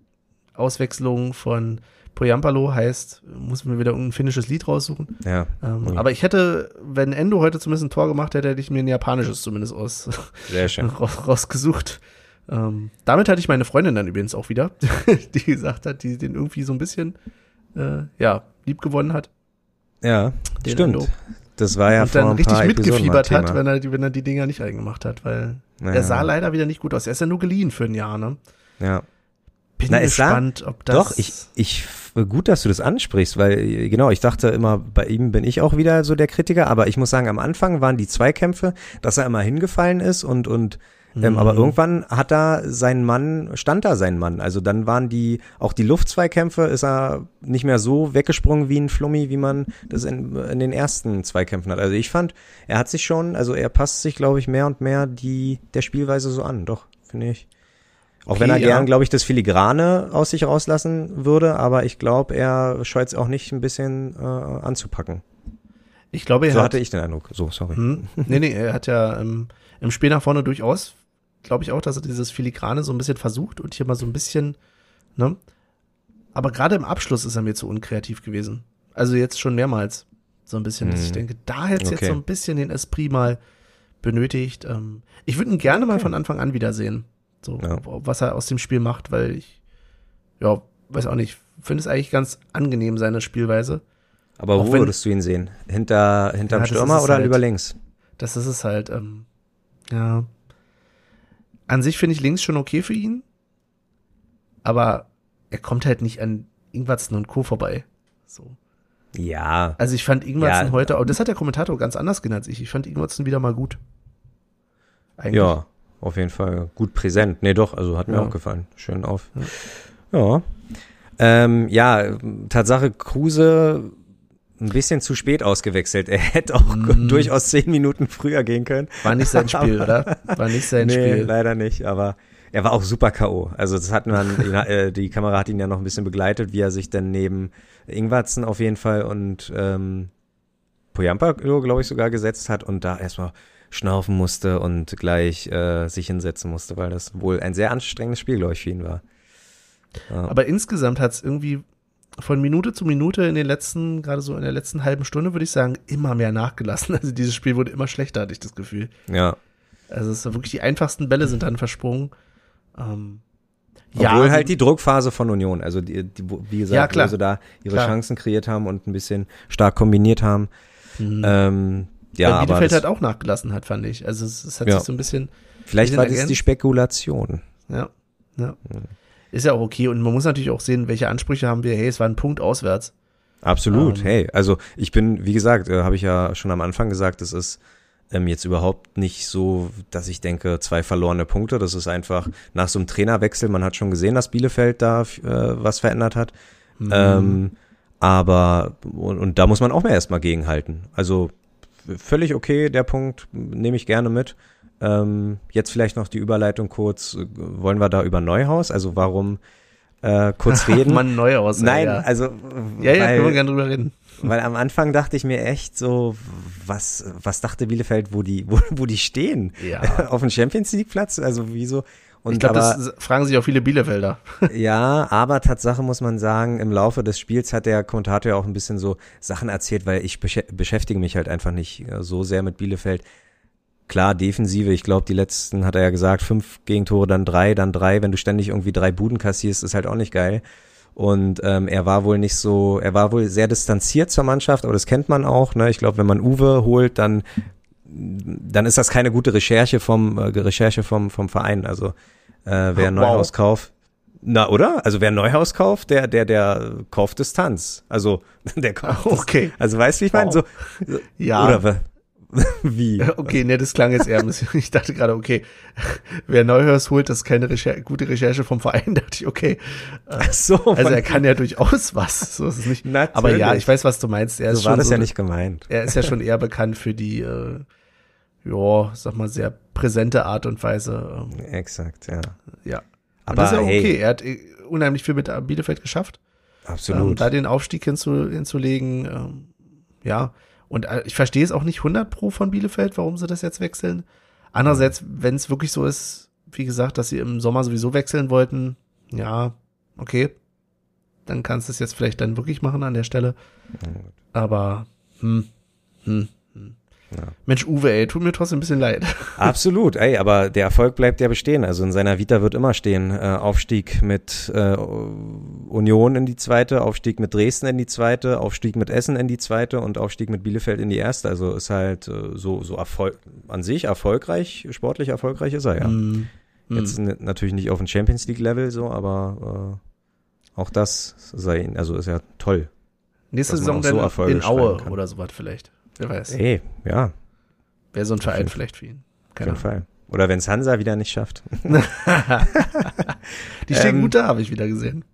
Auswechslung von Poyampalo heißt, muss mir wieder ein finnisches Lied raussuchen. Ja. Ähm, okay. Aber ich hätte, wenn Endo heute zumindest ein Tor gemacht hätte, hätte ich mir ein japanisches zumindest aus Sehr schön. [LAUGHS] rausgesucht. Ähm, damit hatte ich meine Freundin dann übrigens auch wieder, [LAUGHS] die gesagt hat, die den irgendwie so ein bisschen äh, ja, lieb gewonnen hat. Ja, stimmt. Endo. Das war ja und dann richtig mitgefiebert hat, wenn er, wenn er die Dinger nicht eingemacht hat, weil naja. er sah leider wieder nicht gut aus. Er ist ja nur geliehen für ein Jahr, ne? Ja. Bin Na, gespannt, sah, ob das. Doch, ich, ich, gut, dass du das ansprichst, weil, genau, ich dachte immer, bei ihm bin ich auch wieder so der Kritiker, aber ich muss sagen, am Anfang waren die Zweikämpfe, dass er immer hingefallen ist und, und ähm, aber mhm. irgendwann hat da sein Mann, stand da sein Mann. Also dann waren die, auch die Luftzweikämpfe, ist er nicht mehr so weggesprungen wie ein Flummi, wie man das in, in den ersten Zweikämpfen hat. Also ich fand, er hat sich schon, also er passt sich, glaube ich, mehr und mehr die, der Spielweise so an. Doch, finde ich. Auch okay, wenn er ja. gern, glaube ich, das Filigrane aus sich rauslassen würde, aber ich glaube, er scheut es auch nicht ein bisschen äh, anzupacken. Ich glaube, er so hat, hatte ich den Eindruck. So, sorry. Hm, nee, nee, er hat ja ähm, im Spiel nach vorne durchaus glaube ich auch, dass er dieses Filigrane so ein bisschen versucht und hier mal so ein bisschen, ne? Aber gerade im Abschluss ist er mir zu unkreativ gewesen. Also jetzt schon mehrmals so ein bisschen, dass ich mhm. denke, da hätte okay. jetzt so ein bisschen den Esprit mal benötigt. Ähm, ich würde ihn gerne okay. mal von Anfang an wiedersehen. So, ja. was er aus dem Spiel macht, weil ich, ja, weiß auch nicht, finde es eigentlich ganz angenehm, seine Spielweise. Aber auch wo wenn, würdest du ihn sehen? Hinter, hinterm ja, Stürmer oder halt, über links? Das ist es halt, ähm, ja, an sich finde ich links schon okay für ihn, aber er kommt halt nicht an Ingwatzen und Co. vorbei. So. Ja. Also ich fand Ingwatzen ja. heute, oh, das hat der Kommentator ganz anders genannt als ich. Ich fand Ingwatzen wieder mal gut. Eigentlich. Ja, auf jeden Fall gut präsent. Nee, doch, also hat mir ja. auch gefallen. Schön auf. Ja. Ja. Ähm, ja, Tatsache, Kruse ein bisschen zu spät ausgewechselt. Er hätte auch mm. durchaus zehn Minuten früher gehen können. War nicht sein [LAUGHS] Spiel, oder? War nicht sein nee, Spiel. leider nicht, aber er war auch super K.O. Also das hat man, äh, die Kamera hat ihn ja noch ein bisschen begleitet, wie er sich dann neben Ingwatzen auf jeden Fall und ähm, Poyampa, glaube ich, sogar gesetzt hat und da erstmal schnaufen musste und gleich äh, sich hinsetzen musste, weil das wohl ein sehr anstrengendes Spiel, glaube ich, für ihn war. Ja. Aber insgesamt hat es irgendwie von Minute zu Minute in den letzten, gerade so in der letzten halben Stunde, würde ich sagen, immer mehr nachgelassen. [LAUGHS] Also dieses Spiel wurde immer schlechter, hatte ich das Gefühl. Ja. Also es ist wirklich die einfachsten Bälle sind dann versprungen. Ähm, Obwohl ja, halt die Druckphase von Union, also die, die wie gesagt, ja, klar, also da ihre klar. Chancen kreiert haben und ein bisschen stark kombiniert haben. Mhm. Ähm, ja, Weil Bielefeld halt auch nachgelassen hat, fand ich. Also es, es hat ja. sich so ein bisschen. Vielleicht war das die Spekulation. Ja, ja. Mhm. Ist ja auch okay. Und man muss natürlich auch sehen, welche Ansprüche haben wir. Hey, es war ein Punkt auswärts. Absolut. Ähm, hey, also ich bin, wie gesagt, äh, habe ich ja schon am Anfang gesagt, es ist ähm, jetzt überhaupt nicht so, dass ich denke, zwei verlorene Punkte. Das ist einfach nach so einem Trainerwechsel. Man hat schon gesehen, dass Bielefeld da äh, was verändert hat. Mhm. Ähm, aber und, und, da muss man auch mehr erstmal gegenhalten. Also völlig okay, der Punkt nehme ich gerne mit. Ähm, jetzt vielleicht noch die Überleitung kurz. Wollen wir da über Neuhaus? Also warum äh, kurz [LAUGHS] reden? Mann, Neuhaus. Nein, ja. also. Ja, ja, weil, können wir gerne drüber reden. [LAUGHS] Weil am Anfang dachte ich mir echt so, was, was dachte Bielefeld, wo die, [LAUGHS] wo, wo die stehen? Ja. Auf dem Champions League Platz? Also wieso? Und ich glaube, das fragen sich auch viele Bielefelder. [LAUGHS] ja, aber Tatsache muss man sagen, im Laufe des Spiels hat der Kommentator ja auch ein bisschen so Sachen erzählt, weil ich beschäftige mich halt einfach nicht äh, so sehr mit Bielefeld. Klar, Defensive, ich glaube, die letzten, hat er ja gesagt, fünf Gegentore, dann drei, dann drei. Wenn du ständig irgendwie drei Buden kassierst, ist halt auch nicht geil. Und ähm, er war wohl nicht so, er war wohl sehr distanziert zur Mannschaft, aber das kennt man auch. Ne? Ich glaube, wenn man Uwe holt, dann dann ist das keine gute Recherche vom äh, Recherche vom vom Verein. Also äh, wer oh, Neuhaus wow. kauft, na oder? Also wer Neuhaus kauft, der der der kauft Distanz. Also [LAUGHS] der kauft. Okay. Also weißt du, wie ich meine? So, ja. Oder [LAUGHS] Wie? Okay, ne, das klang jetzt eher ein bisschen. [LAUGHS] Ich dachte gerade, okay, wer Neuhaus holt, das ist keine Recher gute Recherche vom Verein. Da dachte ich, okay. Äh, Ach so. Also er kann ja durchaus was. So ist es nicht. Natürlich. Aber ja, ich weiß, was du meinst. Er so ist war schon das so, ja nicht gemeint. Er ist ja schon eher bekannt für die, äh, ja, sag mal, sehr präsente Art und Weise. Ähm, Exakt, ja. Ja. Aber das ist ja okay. Hey. Er hat äh, unheimlich viel mit Bielefeld geschafft. Absolut. Ähm, da den Aufstieg hinzu, hinzulegen, ähm, ja. Und äh, ich verstehe es auch nicht 100 pro von Bielefeld, warum sie das jetzt wechseln. Andererseits, wenn es wirklich so ist, wie gesagt, dass sie im Sommer sowieso wechseln wollten, ja, okay, dann kannst du es jetzt vielleicht dann wirklich machen an der Stelle. Aber, hm, hm, ja. Mensch, Uwe, ey, tut mir trotzdem ein bisschen leid. [LAUGHS] Absolut, ey, aber der Erfolg bleibt ja bestehen. Also in seiner Vita wird immer stehen. Äh, Aufstieg mit äh, Union in die zweite, Aufstieg mit Dresden in die zweite, Aufstieg mit Essen in die zweite und Aufstieg mit Bielefeld in die erste. Also ist halt äh, so, so Erfolg an sich erfolgreich, sportlich erfolgreich ist er ja. Mm. Jetzt natürlich nicht auf dem Champions League Level so, aber äh, auch das sei, also ist ja toll. Nächste Saison dann so in Aue oder sowas vielleicht. Wer weiß. Ey, ja. Wäre so ein Verein vielleicht für ihn. Keine Auf jeden Fall. Oder wenn es Hansa wieder nicht schafft. [LAUGHS] [LAUGHS] die stehen ähm, gut da, habe ich wieder gesehen.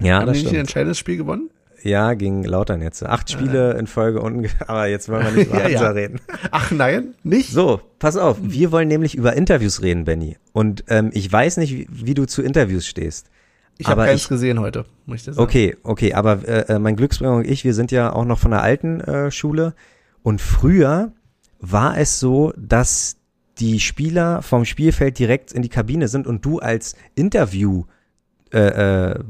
Ja, Haben das die nicht ein entscheidendes Spiel gewonnen? Ja, gegen Lautern jetzt. Acht Spiele in Folge unten, [LAUGHS] aber jetzt wollen wir nicht über ja, Hansa ja. reden. Ach nein, nicht? So, pass auf. Wir wollen nämlich über Interviews reden, Benny. Und ähm, ich weiß nicht, wie, wie, du zu Interviews stehst. Ich habe keins ich, gesehen heute, muss ich sagen. Okay, okay, aber äh, äh, mein Glücksbringer und ich, wir sind ja auch noch von der alten äh, Schule. Und früher war es so, dass die Spieler vom Spielfeld direkt in die Kabine sind und du als Interview äh, äh,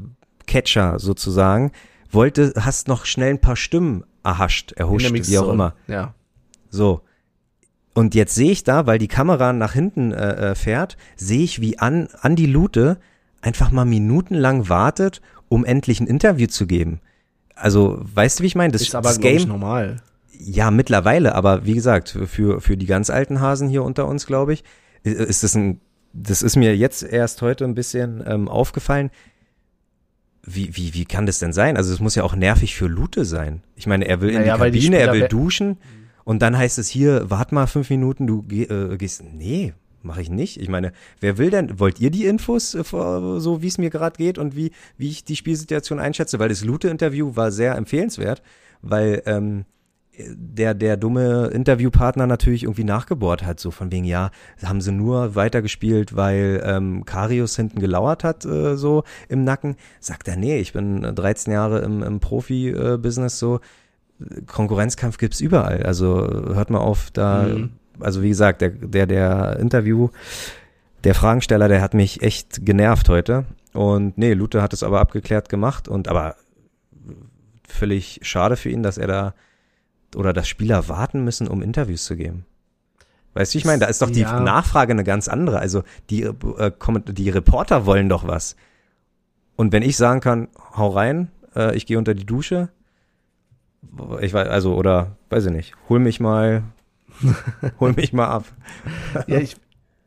sozusagen wollte, hast noch schnell ein paar Stimmen erhascht, erhuscht, wie auch immer. Ja. So. Und jetzt sehe ich da, weil die Kamera nach hinten äh, äh fährt, sehe ich, wie an Andi Lute einfach mal minutenlang wartet, um endlich ein Interview zu geben. Also, weißt du, wie ich meine? Das ist aber, das Game, normal. Ja, mittlerweile, aber wie gesagt, für, für die ganz alten Hasen hier unter uns, glaube ich, ist das ein, das ist mir jetzt erst heute ein bisschen ähm, aufgefallen. Wie, wie, wie kann das denn sein? Also es muss ja auch nervig für Lute sein. Ich meine, er will naja, in die Kabine, die er will duschen und dann heißt es hier, wart mal fünf Minuten, du geh, äh, gehst. Nee, mache ich nicht. Ich meine, wer will denn, wollt ihr die Infos, äh, so wie es mir gerade geht und wie, wie ich die Spielsituation einschätze? Weil das Lute-Interview war sehr empfehlenswert, weil ähm, der, der dumme Interviewpartner natürlich irgendwie nachgebohrt hat, so von wegen, ja, haben sie nur weitergespielt, weil ähm, Karius hinten gelauert hat, äh, so im Nacken. Sagt er, nee, ich bin 13 Jahre im, im Profi-Business, so. Konkurrenzkampf gibt's überall. Also hört mal auf, da, mhm. also wie gesagt, der, der, der Interview, der Fragensteller, der hat mich echt genervt heute. Und nee, Lute hat es aber abgeklärt gemacht und aber völlig schade für ihn, dass er da oder dass Spieler warten müssen, um Interviews zu geben. Weißt du, ich meine, da ist doch die ja. Nachfrage eine ganz andere. Also die, äh, die Reporter wollen doch was. Und wenn ich sagen kann, hau rein, äh, ich gehe unter die Dusche, ich weiß, also, oder, weiß ich nicht, hol mich mal, [LAUGHS] hol mich mal ab. ja, ich,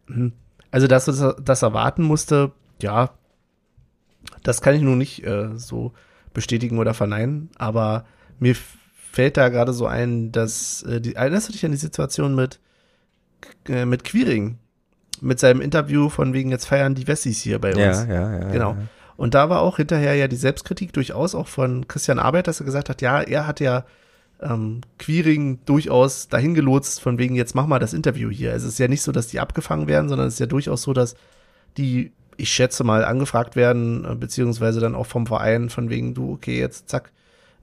hm. also, dass du das erwarten musste, ja, das kann ich nun nicht äh, so bestätigen oder verneinen, aber mir fällt da gerade so ein, dass äh, die, erinnerst du dich an die Situation mit äh, mit Quiring mit seinem Interview von wegen jetzt feiern die Wessis hier bei uns. Ja, ja, ja. Genau. Ja. Und da war auch hinterher ja die Selbstkritik durchaus auch von Christian Arbeit, dass er gesagt hat, ja, er hat ja ähm, Queering durchaus dahin gelotst, von wegen jetzt mach mal das Interview hier. Es ist ja nicht so, dass die abgefangen werden, sondern es ist ja durchaus so, dass die, ich schätze mal, angefragt werden, äh, beziehungsweise dann auch vom Verein, von wegen du, okay, jetzt zack,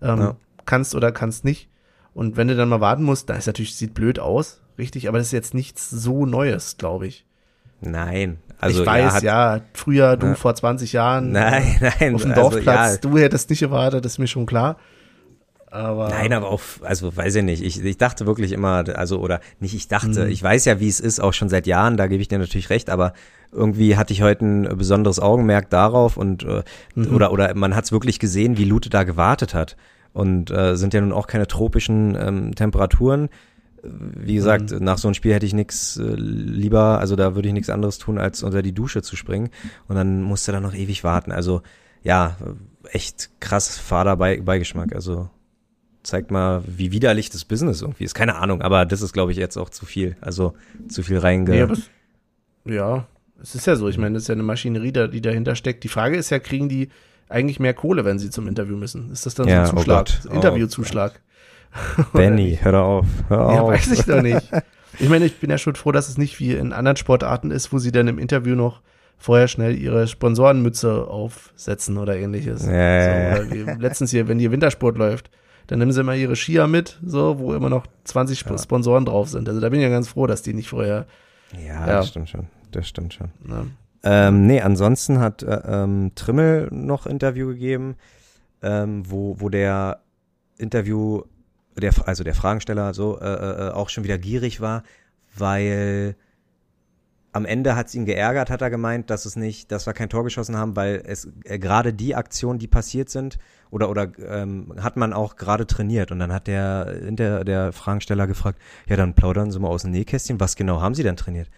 ähm, ja kannst oder kannst nicht. Und wenn du dann mal warten musst, da ist natürlich, sieht blöd aus, richtig, aber das ist jetzt nichts so Neues, glaube ich. Nein, Also, ich weiß, ja, ja früher du vor 20 Jahren. [LAUGHS] Nein, nein. Auf dem also, Dorfplatz, ja. du hättest nicht erwartet, das ist mir schon klar. Aber Nein, aber auch, also weiß ich nicht. Ich, ich dachte wirklich immer, also, oder nicht, ich dachte, mhm. ich weiß ja, wie es ist, auch schon seit Jahren, da gebe ich dir natürlich recht, aber irgendwie hatte ich heute ein besonderes Augenmerk darauf und äh, mhm. oder, oder man hat es wirklich gesehen, wie Lute da gewartet hat. Und äh, sind ja nun auch keine tropischen ähm, Temperaturen. Wie gesagt, mhm. nach so einem Spiel hätte ich nichts äh, lieber, also da würde ich nichts anderes tun, als unter die Dusche zu springen. Und dann musste da noch ewig warten. Also ja, echt krass fader Beigeschmack. Also zeigt mal, wie widerlich das Business irgendwie ist. Keine Ahnung, aber das ist, glaube ich, jetzt auch zu viel. Also zu viel reinge. Nee, es, ja, es ist ja so. Ich meine, das ist ja eine Maschinerie, die dahinter steckt. Die Frage ist ja, kriegen die eigentlich mehr Kohle, wenn sie zum Interview müssen? Ist das dann ja, so ein oh Zuschlag? Oh Interviewzuschlag? Benny, [LAUGHS] hör auf, hör auf. Ja, weiß ich doch nicht. [LAUGHS] Ich meine, ich bin ja schon froh, dass es nicht wie in anderen Sportarten ist, wo sie dann im Interview noch vorher schnell ihre Sponsorenmütze aufsetzen oder ähnliches. Ja, so, ja. Letztens hier, wenn hier Wintersport läuft, dann nehmen sie immer ihre Skier mit, so, wo immer noch 20 ja. Sponsoren drauf sind. Also da bin ich ja ganz froh, dass die nicht vorher. Ja, ja. das stimmt schon. Das stimmt schon. Ähm, nee, ansonsten hat äh, ähm, Trimmel noch Interview gegeben, ähm, wo, wo der Interview, der, also der Fragensteller so, äh, äh, auch schon wieder gierig war, weil am Ende hat es ihn geärgert, hat er gemeint, dass es nicht, dass wir kein Tor geschossen haben, weil es äh, gerade die Aktionen, die passiert sind, oder oder ähm, hat man auch gerade trainiert und dann hat der der der Fragensteller gefragt, ja dann plaudern Sie mal aus dem Nähkästchen, was genau haben Sie denn trainiert?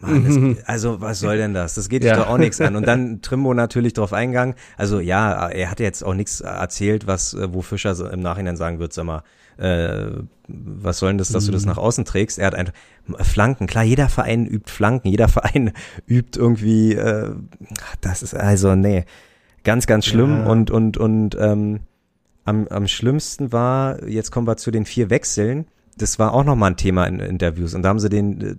Mann, das, also was soll denn das? Das geht ja. doch auch nichts an. Und dann [LAUGHS] Trimbo natürlich drauf eingegangen. Also ja, er hat jetzt auch nichts erzählt, was wo Fischer im Nachhinein sagen wird, sag mal, äh, was soll denn das, dass du das mhm. nach außen trägst? Er hat einfach Flanken. Klar, jeder Verein übt Flanken, jeder [LAUGHS] Verein übt irgendwie, äh, das ist also, nee, ganz, ganz schlimm. Ja. Und, und, und ähm, am, am schlimmsten war, jetzt kommen wir zu den vier Wechseln. Das war auch nochmal ein Thema in Interviews. Und da haben sie den äh,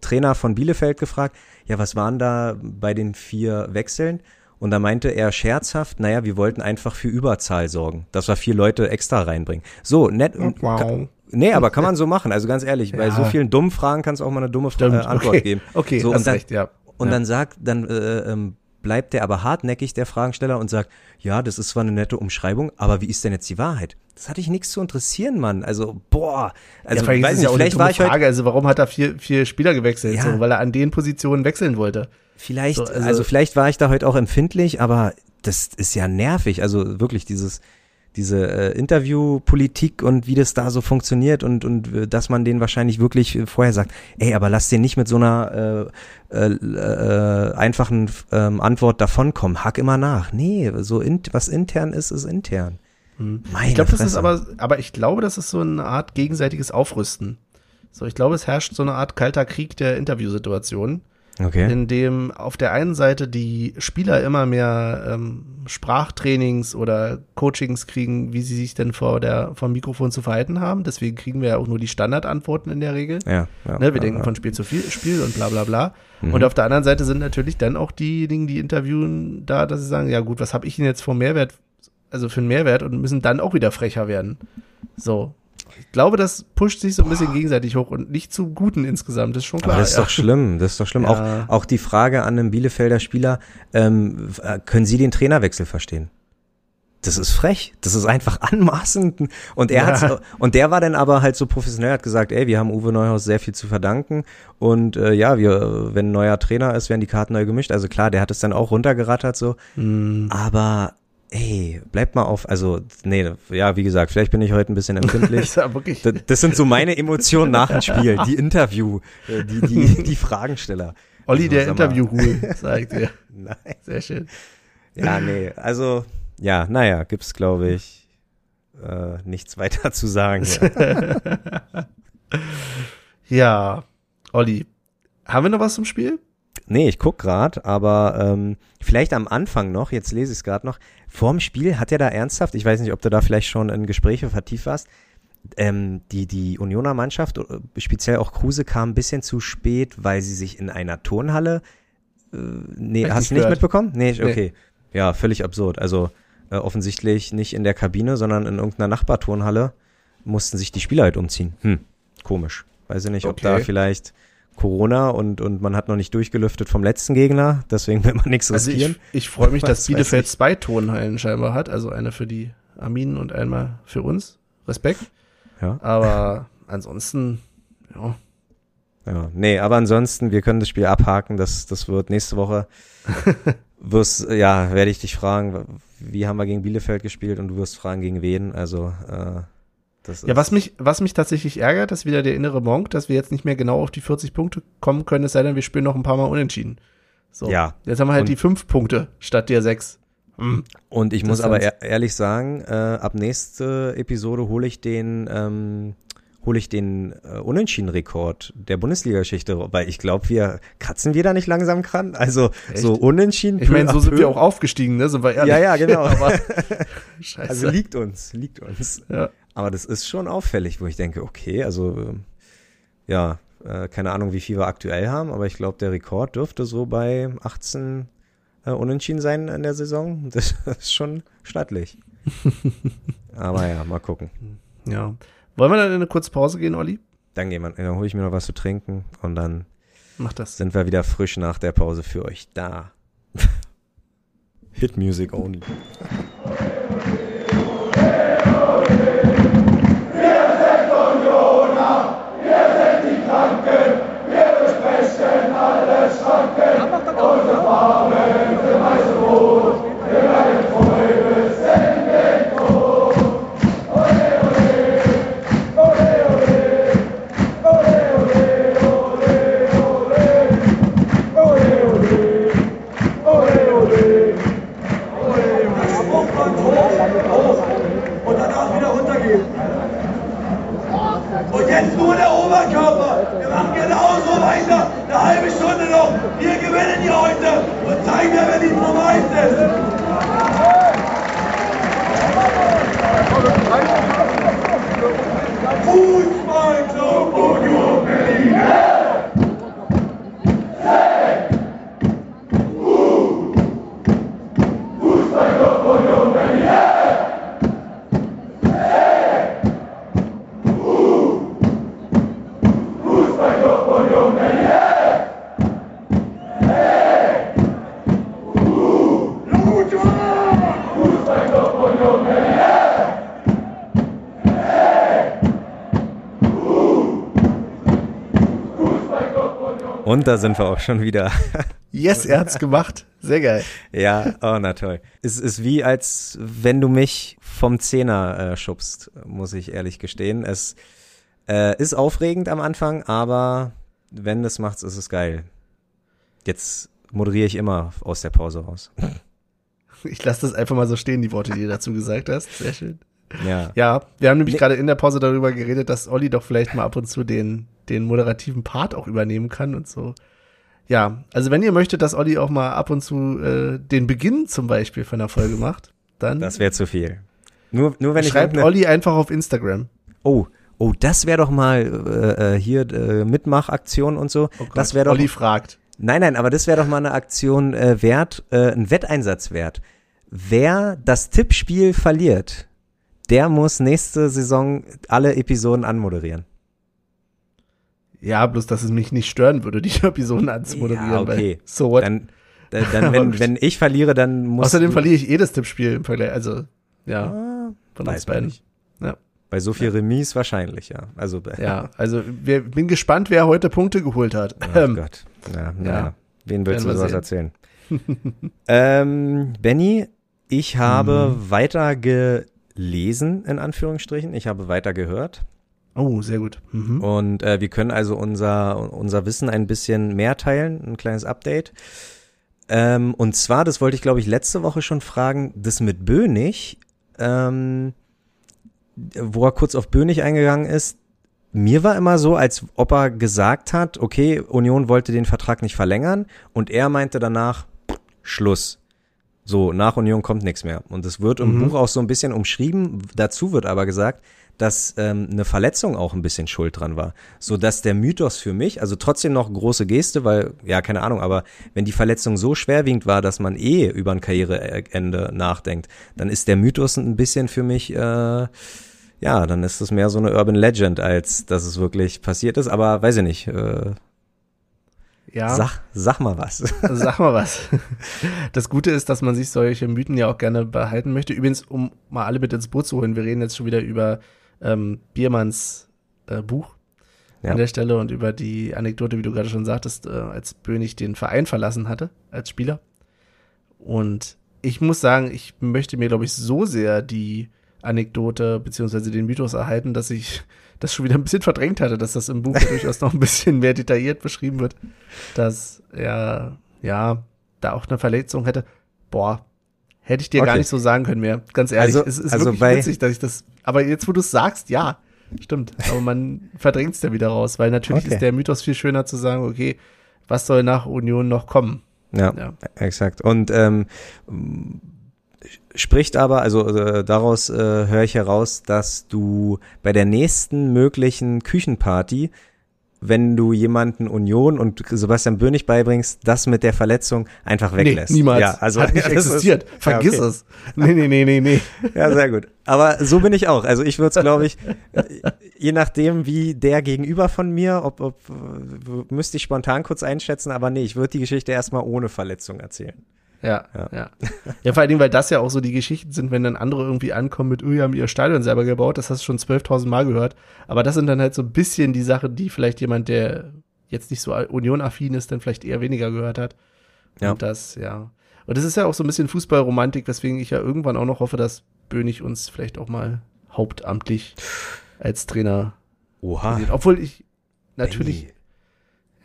Trainer von Bielefeld gefragt, ja, was waren da bei den vier Wechseln? Und da meinte er scherzhaft, naja, wir wollten einfach für Überzahl sorgen, dass wir vier Leute extra reinbringen. So, nett. Wow. nee, aber kann man so machen. Also ganz ehrlich, ja. bei so vielen dummen Fragen kannst du auch mal eine dumme Stimmt, äh, Antwort okay. geben. Okay, so, und dann, recht, ja. Und ja. dann sagt, dann äh, ähm, bleibt der aber hartnäckig, der Fragensteller, und sagt, ja, das ist zwar eine nette Umschreibung, aber wie ist denn jetzt die Wahrheit? Das hatte ich nichts zu interessieren, Mann. Also, boah. Also, ja, ich weiß nicht, ja vielleicht war ich Frage. Also, warum hat er vier, vier Spieler gewechselt? Ja. So, weil er an den Positionen wechseln wollte. Vielleicht, so, also, also, vielleicht war ich da heute auch empfindlich, aber das ist ja nervig. Also wirklich dieses, diese äh, Interviewpolitik und wie das da so funktioniert und, und äh, dass man den wahrscheinlich wirklich vorher sagt, ey, aber lass den nicht mit so einer äh, äh, äh, einfachen ähm, Antwort davonkommen. Hack immer nach. Nee, so in, was intern ist, ist intern. Hm. ich glaube, das ist aber, aber ich glaube, das ist so eine Art gegenseitiges Aufrüsten. So, ich glaube, es herrscht so eine Art kalter Krieg der Interviewsituation okay. in dem auf der einen Seite die Spieler immer mehr ähm, Sprachtrainings oder Coachings kriegen, wie sie sich denn vor der vom Mikrofon zu verhalten haben. Deswegen kriegen wir ja auch nur die Standardantworten in der Regel. Ja, ja, ne, wir ja, denken von Spiel zu Spiel und bla bla bla. Mhm. Und auf der anderen Seite sind natürlich dann auch diejenigen, die interviewen, da, dass sie sagen, ja gut, was habe ich denn jetzt vom Mehrwert, also für einen Mehrwert und müssen dann auch wieder frecher werden. So, ich glaube, das pusht sich so ein bisschen gegenseitig hoch und nicht zu Guten insgesamt, das ist schon klar. Aber das ist ja. doch schlimm, das ist doch schlimm. Ja. Auch, auch die Frage an den Bielefelder Spieler, ähm, äh, können Sie den Trainerwechsel verstehen? Das ist frech, das ist einfach anmaßend. Und er ja. hat und der war dann aber halt so professionell, hat gesagt, ey, wir haben Uwe Neuhaus sehr viel zu verdanken und äh, ja, wir, wenn ein neuer Trainer ist, werden die Karten neu gemischt. Also klar, der hat es dann auch runtergerattert so. Mm. Aber ey, bleibt mal auf, also, nee, ja, wie gesagt, vielleicht bin ich heute ein bisschen empfindlich. [LAUGHS] das, das, das, sind so meine Emotionen nach dem Spiel, die Interview, äh, die, die, [LAUGHS] die Fragensteller. Olli, also, der Interview-Hul, [LAUGHS] sagt ihr. Nein. Sehr schön. Ja, nee, also, ja, naja, gibt's, glaube ich, äh, nichts weiter zu sagen. Ja. ja, Olli, haben wir noch was zum Spiel? Nee, ich guck grad, aber ähm, vielleicht am Anfang noch, jetzt lese ich es gerade noch, vorm Spiel hat er da ernsthaft, ich weiß nicht, ob du da vielleicht schon in Gespräche vertieft warst, ähm, die, die Unioner Mannschaft, äh, speziell auch Kruse, kam ein bisschen zu spät, weil sie sich in einer Turnhalle, äh, nee, hast du nicht mitbekommen? Nee, okay. Nee. Ja, völlig absurd. Also äh, offensichtlich nicht in der Kabine, sondern in irgendeiner Nachbarturnhalle mussten sich die Spieler halt umziehen. Hm, komisch. Weiß ich nicht, ob okay. da vielleicht Corona und, und man hat noch nicht durchgelüftet vom letzten Gegner, deswegen will man nichts also riskieren. Ich, ich freue mich, dass Bielefeld zwei Tonhallen scheinbar hat, also eine für die Arminen und einmal für uns. Respekt. Ja. Aber ansonsten, ja. Ja, nee, aber ansonsten, wir können das Spiel abhaken, das, das wird nächste Woche. [LAUGHS] wirst, ja, werde ich dich fragen, wie haben wir gegen Bielefeld gespielt und du wirst fragen, gegen wen, also, äh, das ja, was mich, was mich tatsächlich ärgert, ist wieder der innere Monk, dass wir jetzt nicht mehr genau auf die 40 Punkte kommen können, es sei denn, wir spielen noch ein paar Mal unentschieden. So. Ja. Jetzt haben wir halt und die fünf Punkte statt der sechs. Hm. Und ich muss aber ehr ehrlich sagen, äh, ab nächste Episode hole ich den, ähm, hole ich den äh, Unentschieden-Rekord der Bundesliga-Geschichte, weil ich glaube, wir kratzen wir da nicht langsam dran. Also Echt? so Unentschieden. Ich meine, so sind wir auch aufgestiegen, ne? Sind wir ehrlich. Ja, ja, genau. [LAUGHS] aber [LAUGHS] Scheiße. Also liegt uns, liegt uns. Ja. Aber das ist schon auffällig, wo ich denke, okay, also ähm, ja, äh, keine Ahnung, wie viel wir aktuell haben, aber ich glaube, der Rekord dürfte so bei 18 äh, Unentschieden sein in der Saison. [LAUGHS] Das ist schon stattlich. [LAUGHS] aber ja, mal gucken. Ja. Wollen wir dann in eine kurze Pause gehen, Olli? Dann gehen wir, dann hole ich mir noch was zu trinken und dann sind wir wieder frisch nach der Pause für euch da. [LAUGHS] Hit Music only. muito Und da sind wir auch schon wieder. [LAUGHS] Yes, er hat's gemacht. Sehr geil. Ja, oh, na toll. Es ist wie, als wenn du mich vom Zehner äh, schubst, muss ich ehrlich gestehen. Es äh, ist aufregend am Anfang, aber wenn das macht, ist es geil. Jetzt moderiere ich immer aus der Pause raus. Ich lasse das einfach mal so stehen, die Worte, die du dazu gesagt hast. Sehr schön. Ja. Ja, wir haben nämlich nee. gerade in der Pause darüber geredet, dass Olli doch vielleicht mal ab und zu den, den moderativen Part auch übernehmen kann und so. Ja, also wenn ihr möchtet, dass Olli auch mal ab und zu äh, den Beginn zum Beispiel von der Folge macht, dann. Das wäre zu viel. Nur, nur wenn ich. Schreibt Olli einfach auf Instagram. Oh, oh, das wäre doch mal äh, äh, hier äh, Mitmachaktion und so. Oh Gott, das wäre doch. Olli fragt. Nein, nein, aber das wäre doch mal eine Aktion äh, wert, äh, ein Wetteinsatz wert. Wer das Tippspiel verliert, der muss nächste Saison alle Episoden anmoderieren. Ja, bloß, dass es mich nicht stören würde, [LAUGHS] die Episoden anzumoderieren. Ja, okay. so what? Dann, dann, dann [LAUGHS] wenn, wenn ich verliere, dann muss Außerdem verliere ich eh das Tippspiel im Vergleich. Also, ja. Ah, von uns beiden. Ja. Bei so viel Remis wahrscheinlich, ja. Also, ja, also wir, bin gespannt, wer heute Punkte geholt hat. Oh ähm, Gott. Ja, na, ja. Wen willst du sowas erzählen? [LAUGHS] ähm, Benny, ich habe hm. weiter gelesen, in Anführungsstrichen. Ich habe weiter gehört. Oh, sehr gut. Mhm. Und äh, wir können also unser, unser Wissen ein bisschen mehr teilen, ein kleines Update. Ähm, und zwar, das wollte ich glaube ich letzte Woche schon fragen, das mit Bönig, ähm, wo er kurz auf Bönig eingegangen ist, mir war immer so, als ob er gesagt hat, okay, Union wollte den Vertrag nicht verlängern und er meinte danach, Schluss. So, nach Union kommt nichts mehr. Und es wird im mhm. Buch auch so ein bisschen umschrieben. Dazu wird aber gesagt, dass ähm, eine Verletzung auch ein bisschen schuld dran war. So dass der Mythos für mich, also trotzdem noch große Geste, weil, ja, keine Ahnung, aber wenn die Verletzung so schwerwiegend war, dass man eh über ein Karriereende nachdenkt, dann ist der Mythos ein bisschen für mich, äh, ja, dann ist es mehr so eine Urban Legend, als dass es wirklich passiert ist. Aber weiß ich nicht, äh, ja. Sag, sag mal was. [LAUGHS] Sag mal was. Das Gute ist, dass man sich solche Mythen ja auch gerne behalten möchte. Übrigens, um mal alle mit ins Boot zu holen, wir reden jetzt schon wieder über ähm, Biermanns äh, Buch ja. an der Stelle und über die Anekdote, wie du gerade schon sagtest, äh, als Bönig den Verein verlassen hatte als Spieler. Und ich muss sagen, ich möchte mir, glaube ich, so sehr die Anekdote beziehungsweise den Mythos erhalten, dass ich das schon wieder ein bisschen verdrängt hatte, dass das im Buch durchaus noch ein bisschen mehr detailliert beschrieben wird, dass er ja da auch eine Verletzung hätte. Boah, hätte ich dir okay. gar nicht so sagen können mehr. Ganz ehrlich, also, es ist also wirklich bei, witzig, dass ich das. Aber jetzt, wo du es sagst, ja, stimmt. Aber man [LAUGHS] verdrängt es ja wieder raus, weil natürlich okay. ist der Mythos viel schöner zu sagen, okay, was soll nach Union noch kommen? Ja, ja. exakt. Und ähm, spricht aber, also äh, daraus äh, höre ich heraus, dass du bei der nächsten möglichen Küchenparty, wenn du jemanden Union und Sebastian Bönig beibringst, das mit der Verletzung einfach weglässt. Nee, niemals. Ja, also hat nicht [LAUGHS] existiert. Ist, Vergiss ja, okay. es. Nee, nee, nee, nee, nee. Ja, sehr gut. Aber so bin ich auch. Also ich würde es, glaube ich, je nachdem, wie der gegenüber von mir, ob, ob müsste ich spontan kurz einschätzen, aber nee, ich würde die Geschichte erstmal ohne Verletzung erzählen. Ja, ja, ja. Ja, vor allen Dingen, weil das ja auch so die Geschichten sind, wenn dann andere irgendwie ankommen mit, oh, wir haben ihr Stadion selber gebaut, das hast du schon 12.000 Mal gehört. Aber das sind dann halt so ein bisschen die Sachen, die vielleicht jemand, der jetzt nicht so Union-affin ist, dann vielleicht eher weniger gehört hat. Ja. Und das, ja. Und das ist ja auch so ein bisschen Fußballromantik, weswegen ich ja irgendwann auch noch hoffe, dass Bönig uns vielleicht auch mal hauptamtlich als Trainer. Oha. Obwohl ich natürlich. Benny.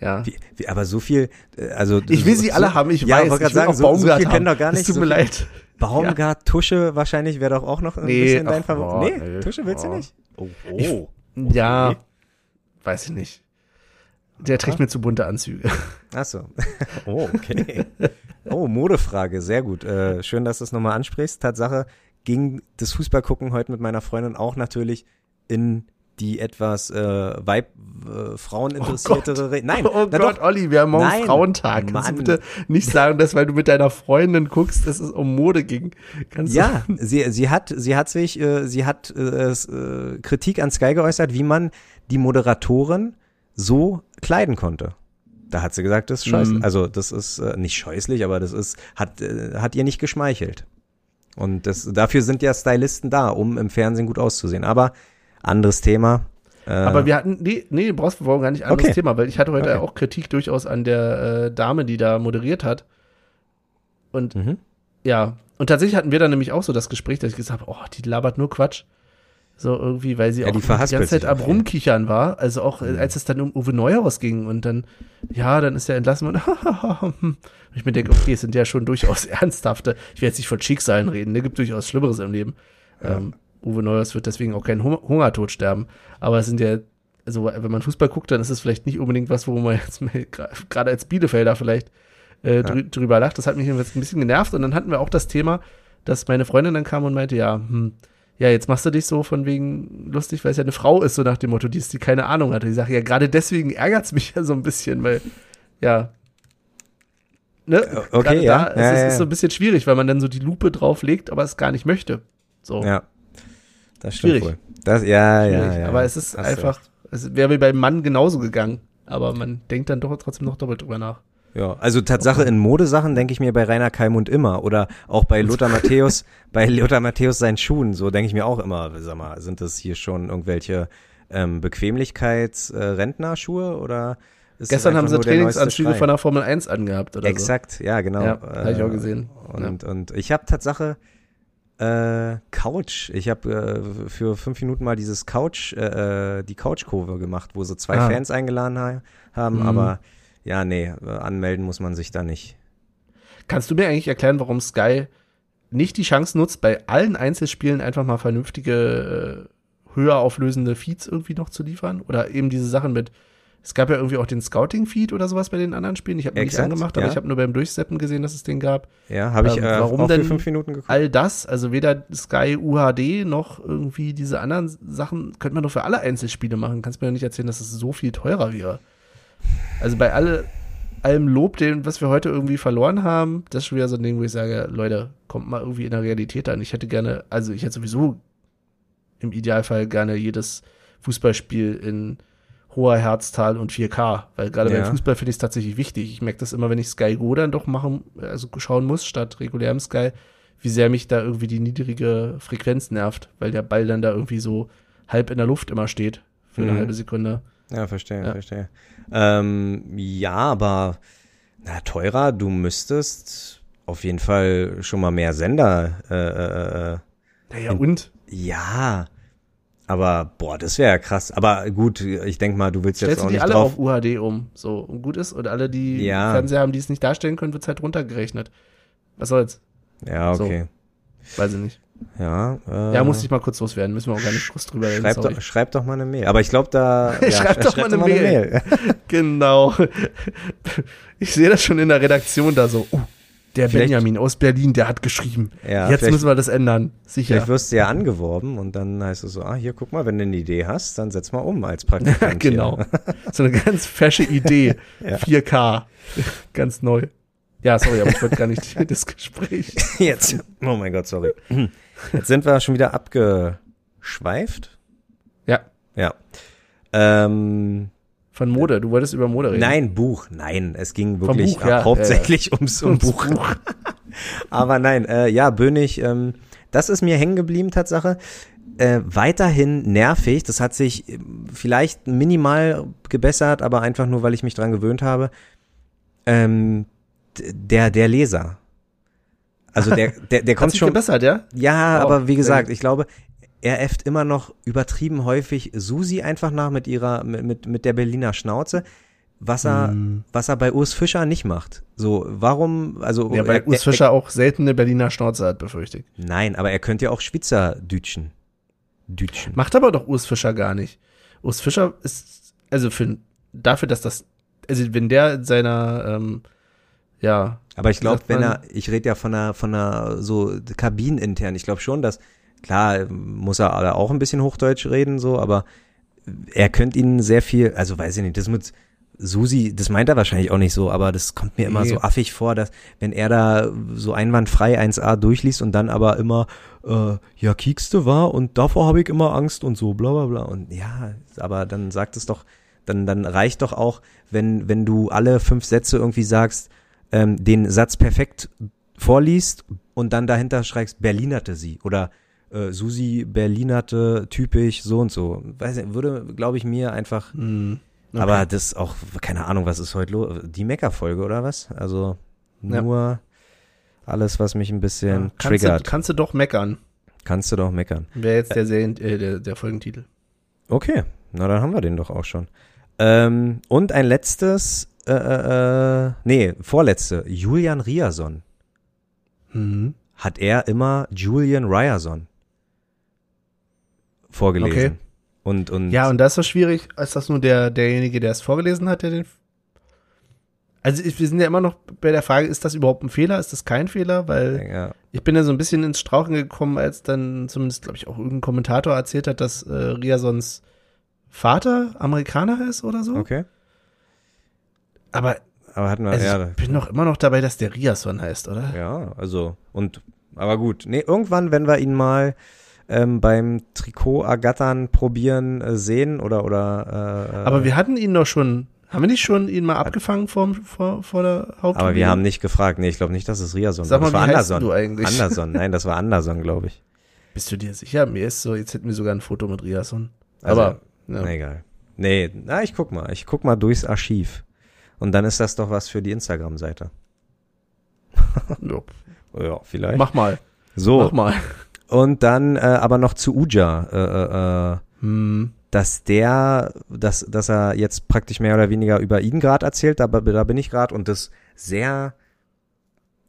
Ja. Wie, wie, aber so viel, äh, also. Ich will sie so, alle haben, ich ja, weiß. Ich sagen, so, so viel können doch gar nicht. Es tut so mir leid. Baumgart, ja. Tusche wahrscheinlich wäre doch auch noch ein nee, bisschen dein Favorit. Nee, nee, Tusche willst oh. du nicht? Oh, oh. Ich, okay. Ja, weiß ich nicht. Der trägt mir zu bunte Anzüge. Ach so. [LAUGHS] Oh, okay. [LAUGHS] Oh, Modefrage, sehr gut. Äh, schön, dass du es nochmal ansprichst. Tatsache ging das Fußballgucken heute mit meiner Freundin auch natürlich in die etwas äh, Weib, äh, Fraueninteressiertere. Oh Nein, oh Gott, doch. Olli, wir haben morgen Nein, Frauentag. Kannst Mann. du bitte nicht sagen, dass weil du mit deiner Freundin guckst, dass es um Mode ging? Kannst ja, sie, sie hat, sie hat sich, äh, sie hat äh, äh, Kritik an Sky geäußert, wie man die Moderatorin so kleiden konnte. Da hat sie gesagt, das ist scheiße. Mhm. Also das ist äh, nicht scheußlich, aber das ist hat äh, hat ihr nicht geschmeichelt. Und das, dafür sind ja Stylisten da, um im Fernsehen gut auszusehen. Aber anderes Thema. Äh, Aber wir hatten, nee, nee, brauchst du gar nicht anderes okay. Thema, weil ich hatte heute okay. auch Kritik durchaus an der äh, Dame, die da moderiert hat. Und mhm. ja, und tatsächlich hatten wir dann nämlich auch so das Gespräch, dass ich gesagt habe, oh, die labert nur Quatsch. So irgendwie, weil sie ja, auch die, die ganze Zeit am Rumkichern war. Also auch, mhm. als es dann um Uwe Neuhaus ging und dann, ja, dann ist er entlassen und [LAUGHS] ich mir denke, okay, es sind ja schon durchaus [LAUGHS] ernsthafte, ich will jetzt nicht von Schicksalen reden, ne, gibt durchaus Schlimmeres im Leben. Ja. Ähm, Uwe Neuers wird deswegen auch keinen Hungertod sterben. Aber es sind ja, also wenn man Fußball guckt, dann ist es vielleicht nicht unbedingt was, wo man jetzt gerade als Bielefelder vielleicht äh, drü ja. drüber lacht. Das hat mich jetzt ein bisschen genervt. Und dann hatten wir auch das Thema, dass meine Freundin dann kam und meinte, ja, hm, ja, jetzt machst du dich so von wegen lustig, weil es ja eine Frau ist, so nach dem Motto, die, ist, die keine Ahnung hatte. Ich sage, ja, gerade deswegen ärgert es mich ja so ein bisschen, weil, ja, ne, okay, ja. da, ja, es ja, ist, ist so ein bisschen schwierig, weil man dann so die Lupe drauf legt, aber es gar nicht möchte. So. Ja. Das stimmt Schwierig. wohl. Das, ja, ja, ja. Aber es ist Hast einfach, es wäre wie beim Mann genauso gegangen. Aber man denkt dann doch trotzdem noch doppelt drüber nach. Ja, also Tatsache in Modesachen denke ich mir bei Rainer Kalmund immer oder auch bei Lothar [LAUGHS] Matthäus, bei Lothar Matthäus seinen Schuhen, so denke ich mir auch immer, sag mal, sind das hier schon irgendwelche ähm, Bequemlichkeits-Rentnerschuhe äh, oder Gestern haben sie Trainingsanzüge von der Formel 1 angehabt oder Exakt, so. ja, genau. Ja, habe ich auch gesehen. Und, ja. und ich habe Tatsache äh, Couch. Ich habe äh, für fünf Minuten mal dieses Couch, äh, äh die Couchkurve gemacht, wo sie zwei ah. Fans eingeladen ha haben, mhm. aber ja, nee, äh, anmelden muss man sich da nicht. Kannst du mir eigentlich erklären, warum Sky nicht die Chance nutzt, bei allen Einzelspielen einfach mal vernünftige, äh, höher auflösende Feeds irgendwie noch zu liefern? Oder eben diese Sachen mit es gab ja irgendwie auch den Scouting-Feed oder sowas bei den anderen Spielen. Ich habe nicht angemacht, aber ja. ich habe nur beim Durchseppen gesehen, dass es den gab. Ja, habe ich ähm, äh, warum denn fünf Minuten geguckt. All das, also weder Sky UHD noch irgendwie diese anderen Sachen, könnte man doch für alle Einzelspiele machen. Kannst mir doch nicht erzählen, dass es so viel teurer wäre. Also bei alle, allem Lob, den, was wir heute irgendwie verloren haben, das ist schon wieder so ein Ding, wo ich sage, Leute, kommt mal irgendwie in der Realität an. Ich hätte gerne, also ich hätte sowieso im Idealfall gerne jedes Fußballspiel in hoher Herztal und 4K. Weil gerade ja. beim Fußball finde ich es tatsächlich wichtig. Ich merke das immer, wenn ich Sky Go dann doch machen, also schauen muss, statt regulärem Sky, wie sehr mich da irgendwie die niedrige Frequenz nervt, weil der Ball dann da irgendwie so halb in der Luft immer steht für eine mhm. halbe Sekunde. Ja, verstehe, ja. verstehe. Ähm, ja, aber na, teurer, du müsstest auf jeden Fall schon mal mehr Sender. Äh, äh, äh naja, und? Ja, aber boah, das wäre ja krass. Aber gut, ich denke mal, du willst Stellst jetzt auch du die nicht alle drauf. auf UHD um, so und gut ist. Und alle, die ja. Fernseher haben, die es nicht darstellen können, wird es halt runtergerechnet. Was soll's? Ja, okay. So. Weiß ich nicht. Ja, äh, ja, muss ich mal kurz loswerden. Müssen wir auch gar nicht groß drüber reden. Schreib, doch, schreib doch mal eine Mail. Aber ich glaube, da. [LAUGHS] ja, schreib doch schreib mal, eine, Mail. Mail. [LAUGHS] genau. [LAUGHS] Ich sehe das schon in der Redaktion da so. Uh, der vielleicht, Benjamin aus Berlin, der hat geschrieben. Ja, Jetzt müssen wir das ändern. Sicher. Vielleicht wirst du ja angeworben und dann heißt es so, ah, hier, guck mal, wenn du eine Idee hast, dann setz mal um als Praktikant. [LAUGHS] genau. [LAUGHS] so eine ganz fesche Idee. [LAUGHS] ja. 4K. ganz neu. Ja, sorry, aber ich wollte gar nicht das Gespräch. Jetzt, oh mein Gott, sorry. Jetzt sind wir schon wieder abgeschweift. Ja. Ja. Ähm, Von Mode, du wolltest über Mode reden. Nein, Buch. Nein, es ging wirklich Buch, ja, hauptsächlich ja, ums, ums Buch. Buch. [LAUGHS] Aber nein, äh, ja, Bönig, ähm, das ist mir hängen geblieben, Tatsache. Äh, weiterhin nervig. Das hat sich äh, vielleicht minimal gebessert, aber einfach nur, weil ich mich dran gewöhnt habe. Ähm, der, der Leser. Also der, der, der [LAUGHS] kommt schon. gebessert, ja? Ja, wow. aber wie gesagt, ich glaube, er äfft immer noch übertrieben häufig Susi einfach nach mit ihrer, mit, mit der Berliner Schnauze. Was er, mm. was er bei Urs Fischer nicht macht. So, warum, also. Ja, weil Urs Fischer er, auch selten eine Berliner Schnauze hat, befürchte ich. Nein, aber er könnte ja auch Schwitzer dütschen. Dütschen. Macht aber doch Urs Fischer gar nicht. Urs Fischer ist, also für, dafür, dass das, also wenn der in seiner, ähm, ja. Aber ich glaube, wenn er, ich rede ja von einer, von einer so kabinenintern, ich glaube schon, dass, klar, muss er auch ein bisschen Hochdeutsch reden, so, aber er könnte ihnen sehr viel, also weiß ich nicht, das mit Susi, das meint er wahrscheinlich auch nicht so, aber das kommt mir immer nee. so affig vor, dass wenn er da so einwandfrei 1a durchliest und dann aber immer, äh, ja, kiekste war und davor habe ich immer Angst und so, bla bla bla. Und ja, aber dann sagt es doch, dann, dann reicht doch auch, wenn, wenn du alle fünf Sätze irgendwie sagst, ähm, den Satz perfekt vorliest und dann dahinter schreibst, Berlinerte sie oder äh, Susi Berlinerte typisch so und so. Weiß nicht, würde, glaube ich, mir einfach. Mm, okay. Aber das auch, keine Ahnung, was ist heute los? Die Mecker-Folge oder was? Also nur ja. alles, was mich ein bisschen ja, kannst triggert. Du, kannst du doch meckern. Kannst du doch meckern. Wäre jetzt der, Serien, äh, der, der Folgentitel. Okay, na dann haben wir den doch auch schon. Ähm, und ein letztes äh, äh, äh, nee, vorletzte, Julian Riason. Mhm. Hat er immer Julian Ryerson vorgelesen. Okay. Und, und ja, und das ist so schwierig, ist das nur der, derjenige, der es vorgelesen hat, der den. Also wir sind ja immer noch bei der Frage, ist das überhaupt ein Fehler? Ist das kein Fehler? Weil ja. ich bin ja so ein bisschen ins Strauchen gekommen, als dann zumindest, glaube ich, auch irgendein Kommentator erzählt hat, dass äh, Riasons Vater Amerikaner ist oder so. Okay. Aber, aber hatten wir, also ja, ich bin noch immer noch dabei, dass der Riason heißt, oder? Ja, also, und, aber gut. Nee, irgendwann, wenn wir ihn mal ähm, beim Trikot ergattern probieren äh, sehen oder, oder, äh, Aber wir hatten ihn doch schon, haben wir nicht schon ihn mal abgefangen vor, vor, vor der Haupttribüne? Aber wir haben nicht gefragt. Nee, ich glaube nicht, dass es Riason Sag. Mal, das war wie Anderson. Du eigentlich? Anderson, [LAUGHS] nein, das war Anderson, glaube ich. Bist du dir sicher? Mir ist so, jetzt hätten wir sogar ein Foto mit Riason. Also, aber, ja. na egal. Nee, na, ich guck mal. Ich guck mal durchs Archiv. Und dann ist das doch was für die Instagram-Seite. ja. [LAUGHS] ja, vielleicht. Mach mal. So. Mach mal. Und dann äh, aber noch zu Uja, äh, äh, äh, hm. dass der, dass, dass er jetzt praktisch mehr oder weniger über ihn gerade erzählt, aber da bin ich gerade und das sehr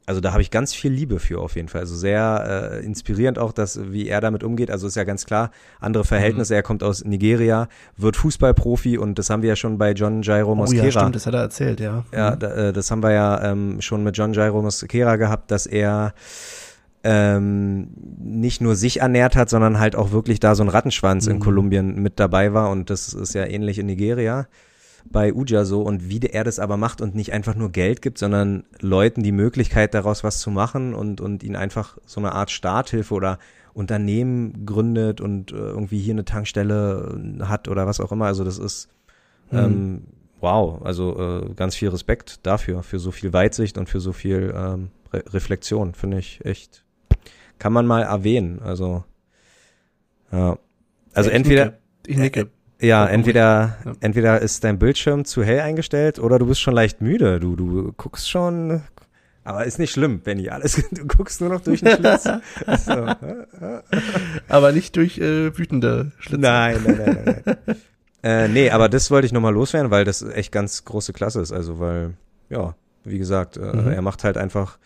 also da habe ich ganz viel Liebe für auf jeden Fall. Also sehr äh, inspirierend auch, dass wie er damit umgeht. Also ist ja ganz klar, andere Verhältnisse. Mhm. Er kommt aus Nigeria, wird Fußballprofi und das haben wir ja schon bei John Jairo Mosquera. Oh ja, stimmt, das hat er erzählt, ja. Ja, mhm. da, äh, das haben wir ja ähm, schon mit John Jairo Mosquera gehabt, dass er ähm, nicht nur sich ernährt hat, sondern halt auch wirklich da so ein Rattenschwanz mhm. in Kolumbien mit dabei war und das ist ja ähnlich in Nigeria bei Uja so und wie er das aber macht und nicht einfach nur Geld gibt, sondern Leuten die Möglichkeit daraus was zu machen und, und ihnen einfach so eine Art Starthilfe oder Unternehmen gründet und äh, irgendwie hier eine Tankstelle hat oder was auch immer. Also das ist Mhm. Ähm, wow, also äh, ganz viel Respekt dafür, für so viel Weitsicht und für so viel ähm, Re Reflexion, finde ich echt, kann man mal erwähnen. Also, ja. Also ich entweder. Nicke. Ich nicke. Ja, entweder, ja. entweder ist dein Bildschirm zu hell eingestellt oder du bist schon leicht müde. Du, du guckst schon, aber ist nicht schlimm, Benny. Alles, du guckst nur noch durch den Schlitz. [LAUGHS] so. aber nicht durch äh, wütende Schlitze. Nein, nein, nein, nein. nein. äh, nee, aber das wollte ich nochmal loswerden, weil das echt ganz große Klasse ist. Also, weil, ja, wie gesagt, äh, mhm. er macht halt einfach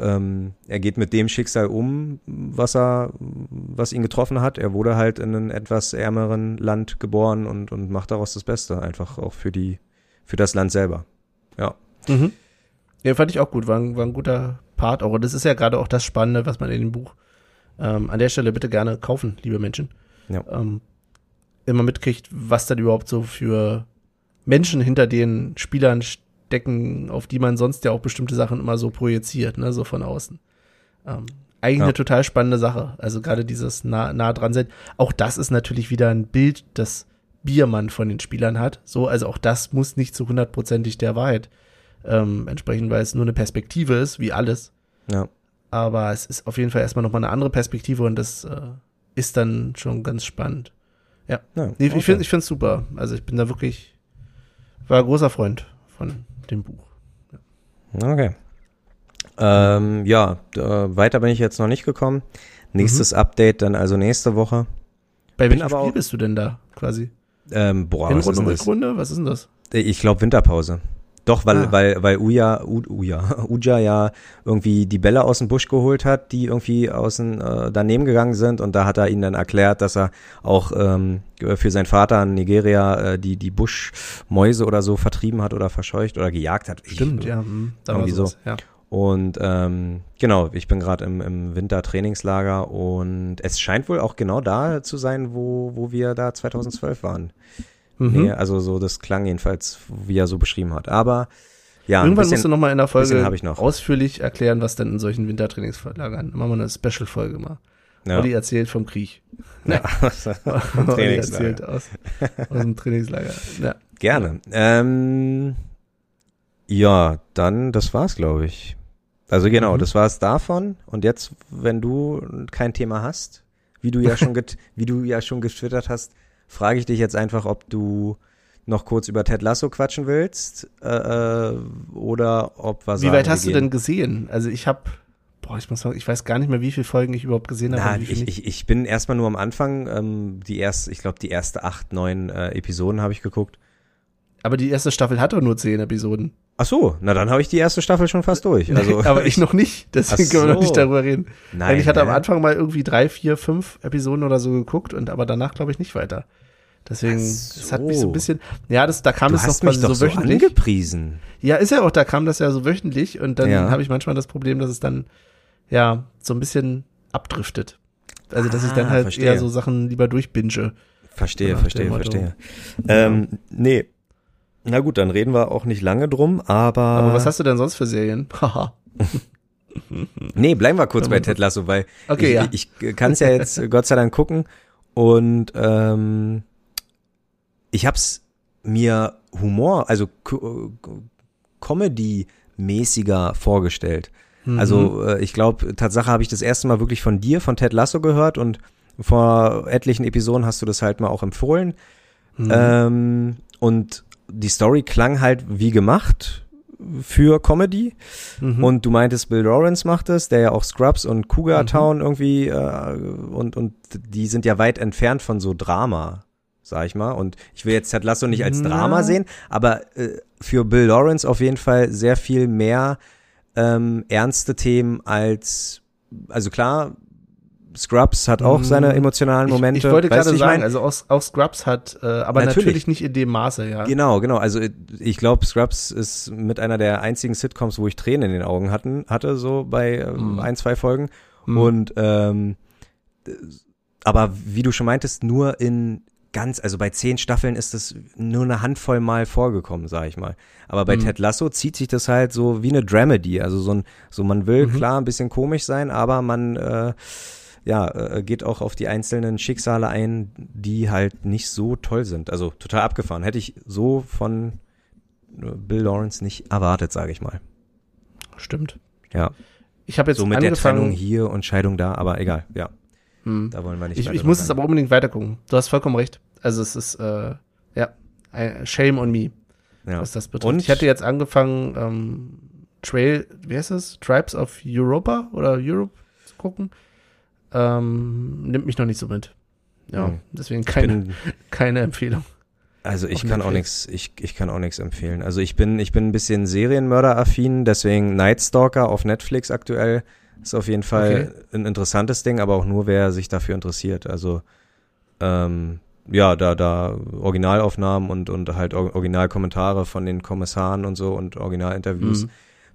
ähm, er geht mit dem Schicksal um, was er, was ihn getroffen hat. Er wurde halt in einem etwas ärmeren Land geboren und, und macht daraus das Beste, einfach auch für die, für das Land selber. Ja. Mhm. Ja, fand ich auch gut, war ein, war ein guter Part auch. Und das ist ja gerade auch das Spannende, was man in dem Buch ähm, an der Stelle bitte gerne kaufen, liebe Menschen. Ja. Ähm, immer mitkriegt, was dann überhaupt so für Menschen hinter den Spielern decken, auf die man sonst ja auch bestimmte Sachen immer so projiziert, ne, so von außen. Ähm, eigentlich ja. eine total spannende Sache. Also gerade dieses nah, nah dran sein. Auch das ist natürlich wieder ein Bild, das Biermann von den Spielern hat. So, also auch das muss nicht zu hundertprozentig der Wahrheit ähm, entsprechen, weil es nur eine Perspektive ist, wie alles. Ja. Aber es ist auf jeden Fall erstmal nochmal eine andere Perspektive und das äh, ist dann schon ganz spannend. Ja. ja okay. Ich finde ich finde super. Also ich bin da wirklich, war großer Freund von dem Buch. Ja. Okay. Ähm, ja, weiter bin ich jetzt noch nicht gekommen. Nächstes mhm. Update dann also nächste Woche. Bei welchem Spiel auch, bist du denn da quasi? Ähm, boah, Hinrunde, was ist denn das? Rückrunde? Was ist denn das? Ich glaube Winterpause. Doch, weil, ah. weil, weil Uja, Uja, [LAUGHS] Uja ja irgendwie die Bälle aus dem Busch geholt hat, die irgendwie außen äh, daneben gegangen sind und da hat er ihnen dann erklärt, dass er auch ähm, für seinen Vater in Nigeria äh, die, die Buschmäuse oder so vertrieben hat oder verscheucht oder gejagt hat. Stimmt, ich, ja. Hm, irgendwie so. Ja. Und ähm, genau, ich bin gerade im, im Wintertrainingslager und es scheint wohl auch genau da zu sein, wo, wo wir da 2012 waren. Mhm. Nee, also so, das klang jedenfalls, wie er so beschrieben hat. Aber ja, Irgendwann bisschen, musst du nochmal in der Folge ausführlich erklären, was denn in solchen Wintertrainingslagern. Machen wir eine Special-Folge mal. Ja. Olli erzählt vom Krieg. [LAUGHS] Ja, Olli erzählt aus, aus dem Trainingslager. Ja. Gerne. Ähm, ja, dann, das war's, glaube ich. Also genau, mhm. das war's davon. Und jetzt, wenn du kein Thema hast, wie du ja schon, [LAUGHS] wie du ja schon getwittert hast, frage ich dich jetzt einfach, ob du noch kurz über Ted Lasso quatschen willst äh, äh oder ob was. Wie weit hast gehen. du denn gesehen? Also ich habe Boah, ich muss sagen, ich weiß gar nicht mehr, wie viele Folgen ich überhaupt gesehen habe. Na, ich, ich, ich bin erstmal nur am Anfang, ähm, die erste, ich glaube, die erste acht, neun äh, Episoden habe ich geguckt. Aber die erste Staffel hat doch nur zehn Episoden. Ach so, na dann habe ich die erste Staffel schon fast durch. Also, aber ich noch nicht, [LAUGHS] deswegen können wir noch nicht darüber reden. Nein, ich hatte ne? am Anfang mal irgendwie drei, vier, fünf Episoden oder so geguckt und aber danach glaube ich nicht weiter. Deswegen, so. das hat mich so ein bisschen, ja, das, da kam du es noch quasi so wöchentlich. So angepriesen. Ja, ist ja auch, da kam das ja so wöchentlich und dann ja. habe ich manchmal das Problem, dass es dann, ja, so ein bisschen abdriftet. Also, dass ah, ich dann ah, halt verstehe. eher so Sachen lieber durchbinge. Verstehe, verstehe, verstehe. Ähm, nee. Na gut, dann reden wir auch nicht lange drum, aber. Aber was hast du denn sonst für Serien? Haha. [LAUGHS] nee, bleiben wir kurz bei Ted Lasso, weil okay, ich, ja. ich, ich kann es ja jetzt [LAUGHS] Gott sei Dank gucken und ähm, ich hab's mir Humor, also Comedy-mäßiger vorgestellt. Mhm. Also äh, ich glaube, Tatsache habe ich das erste Mal wirklich von dir, von Ted Lasso gehört und vor etlichen Episoden hast du das halt mal auch empfohlen. Mhm. Ähm, und die Story klang halt wie gemacht für Comedy. Mhm. Und du meintest, Bill Lawrence macht es, der ja auch Scrubs und Cougar mhm. Town mhm. irgendwie äh, und, und die sind ja weit entfernt von so Drama sag ich mal. Und ich will jetzt Ted Lasso nicht als Drama sehen, aber äh, für Bill Lawrence auf jeden Fall sehr viel mehr ähm, ernste Themen als, also klar, Scrubs hat auch seine mm, emotionalen Momente. Ich, ich wollte gerade sagen, mein? also auch, auch, Scrubs hat, äh, aber natürlich. natürlich. nicht in dem Maße, ja. Genau, genau. Also ich glaube, Scrubs ist mit einer der einzigen Sitcoms, wo ich Tränen in den Augen hatten, hatte, so bei äh, mm. ein, zwei Folgen. Mm. Und ähm, aber wie du schon meintest, nur in ganz, also bei zehn Staffeln ist das nur eine Handvoll Mal vorgekommen, sag ich mal. Aber bei mhm. Ted Lasso zieht sich das halt so wie eine Dramedy. Also so ein, so man will mhm. klar ein bisschen komisch sein, aber man äh, ja, äh, geht auch auf die einzelnen Schicksale ein, die halt nicht so toll sind. Also total abgefahren. Hätte ich so von äh, Bill Lawrence nicht erwartet, sage ich mal. Stimmt. Ja. Ich habe jetzt so mit angefangen, der Trennung hier und Scheidung da, aber egal, ja. Hm. Da wollen wir nicht Ich, ich muss es aber unbedingt weitergucken. Du hast vollkommen recht. Also es ist, äh, ja, shame on me, ja. was das betrifft. Und? Ich hatte jetzt angefangen, ähm, Trail, wie heißt es? Tribes of Europa oder Europe zu gucken. Ähm, nimmt mich noch nicht so mit. Ja, Hm. deswegen keine, bin, [LAUGHS] keine Empfehlung. also ich Auf kann auch nichts, ich, ich kann auch nichts empfehlen. Also ich bin, ich bin ein bisschen Serienmörder-affin, deswegen Night Stalker auf Netflix aktuell ist auf jeden Fall ein interessantes Ding, aber auch nur, wer sich dafür interessiert. Also ähm, ja, da, da Originalaufnahmen und, und halt Or- Originalkommentare von den Kommissaren und so und Originalinterviews Mhm.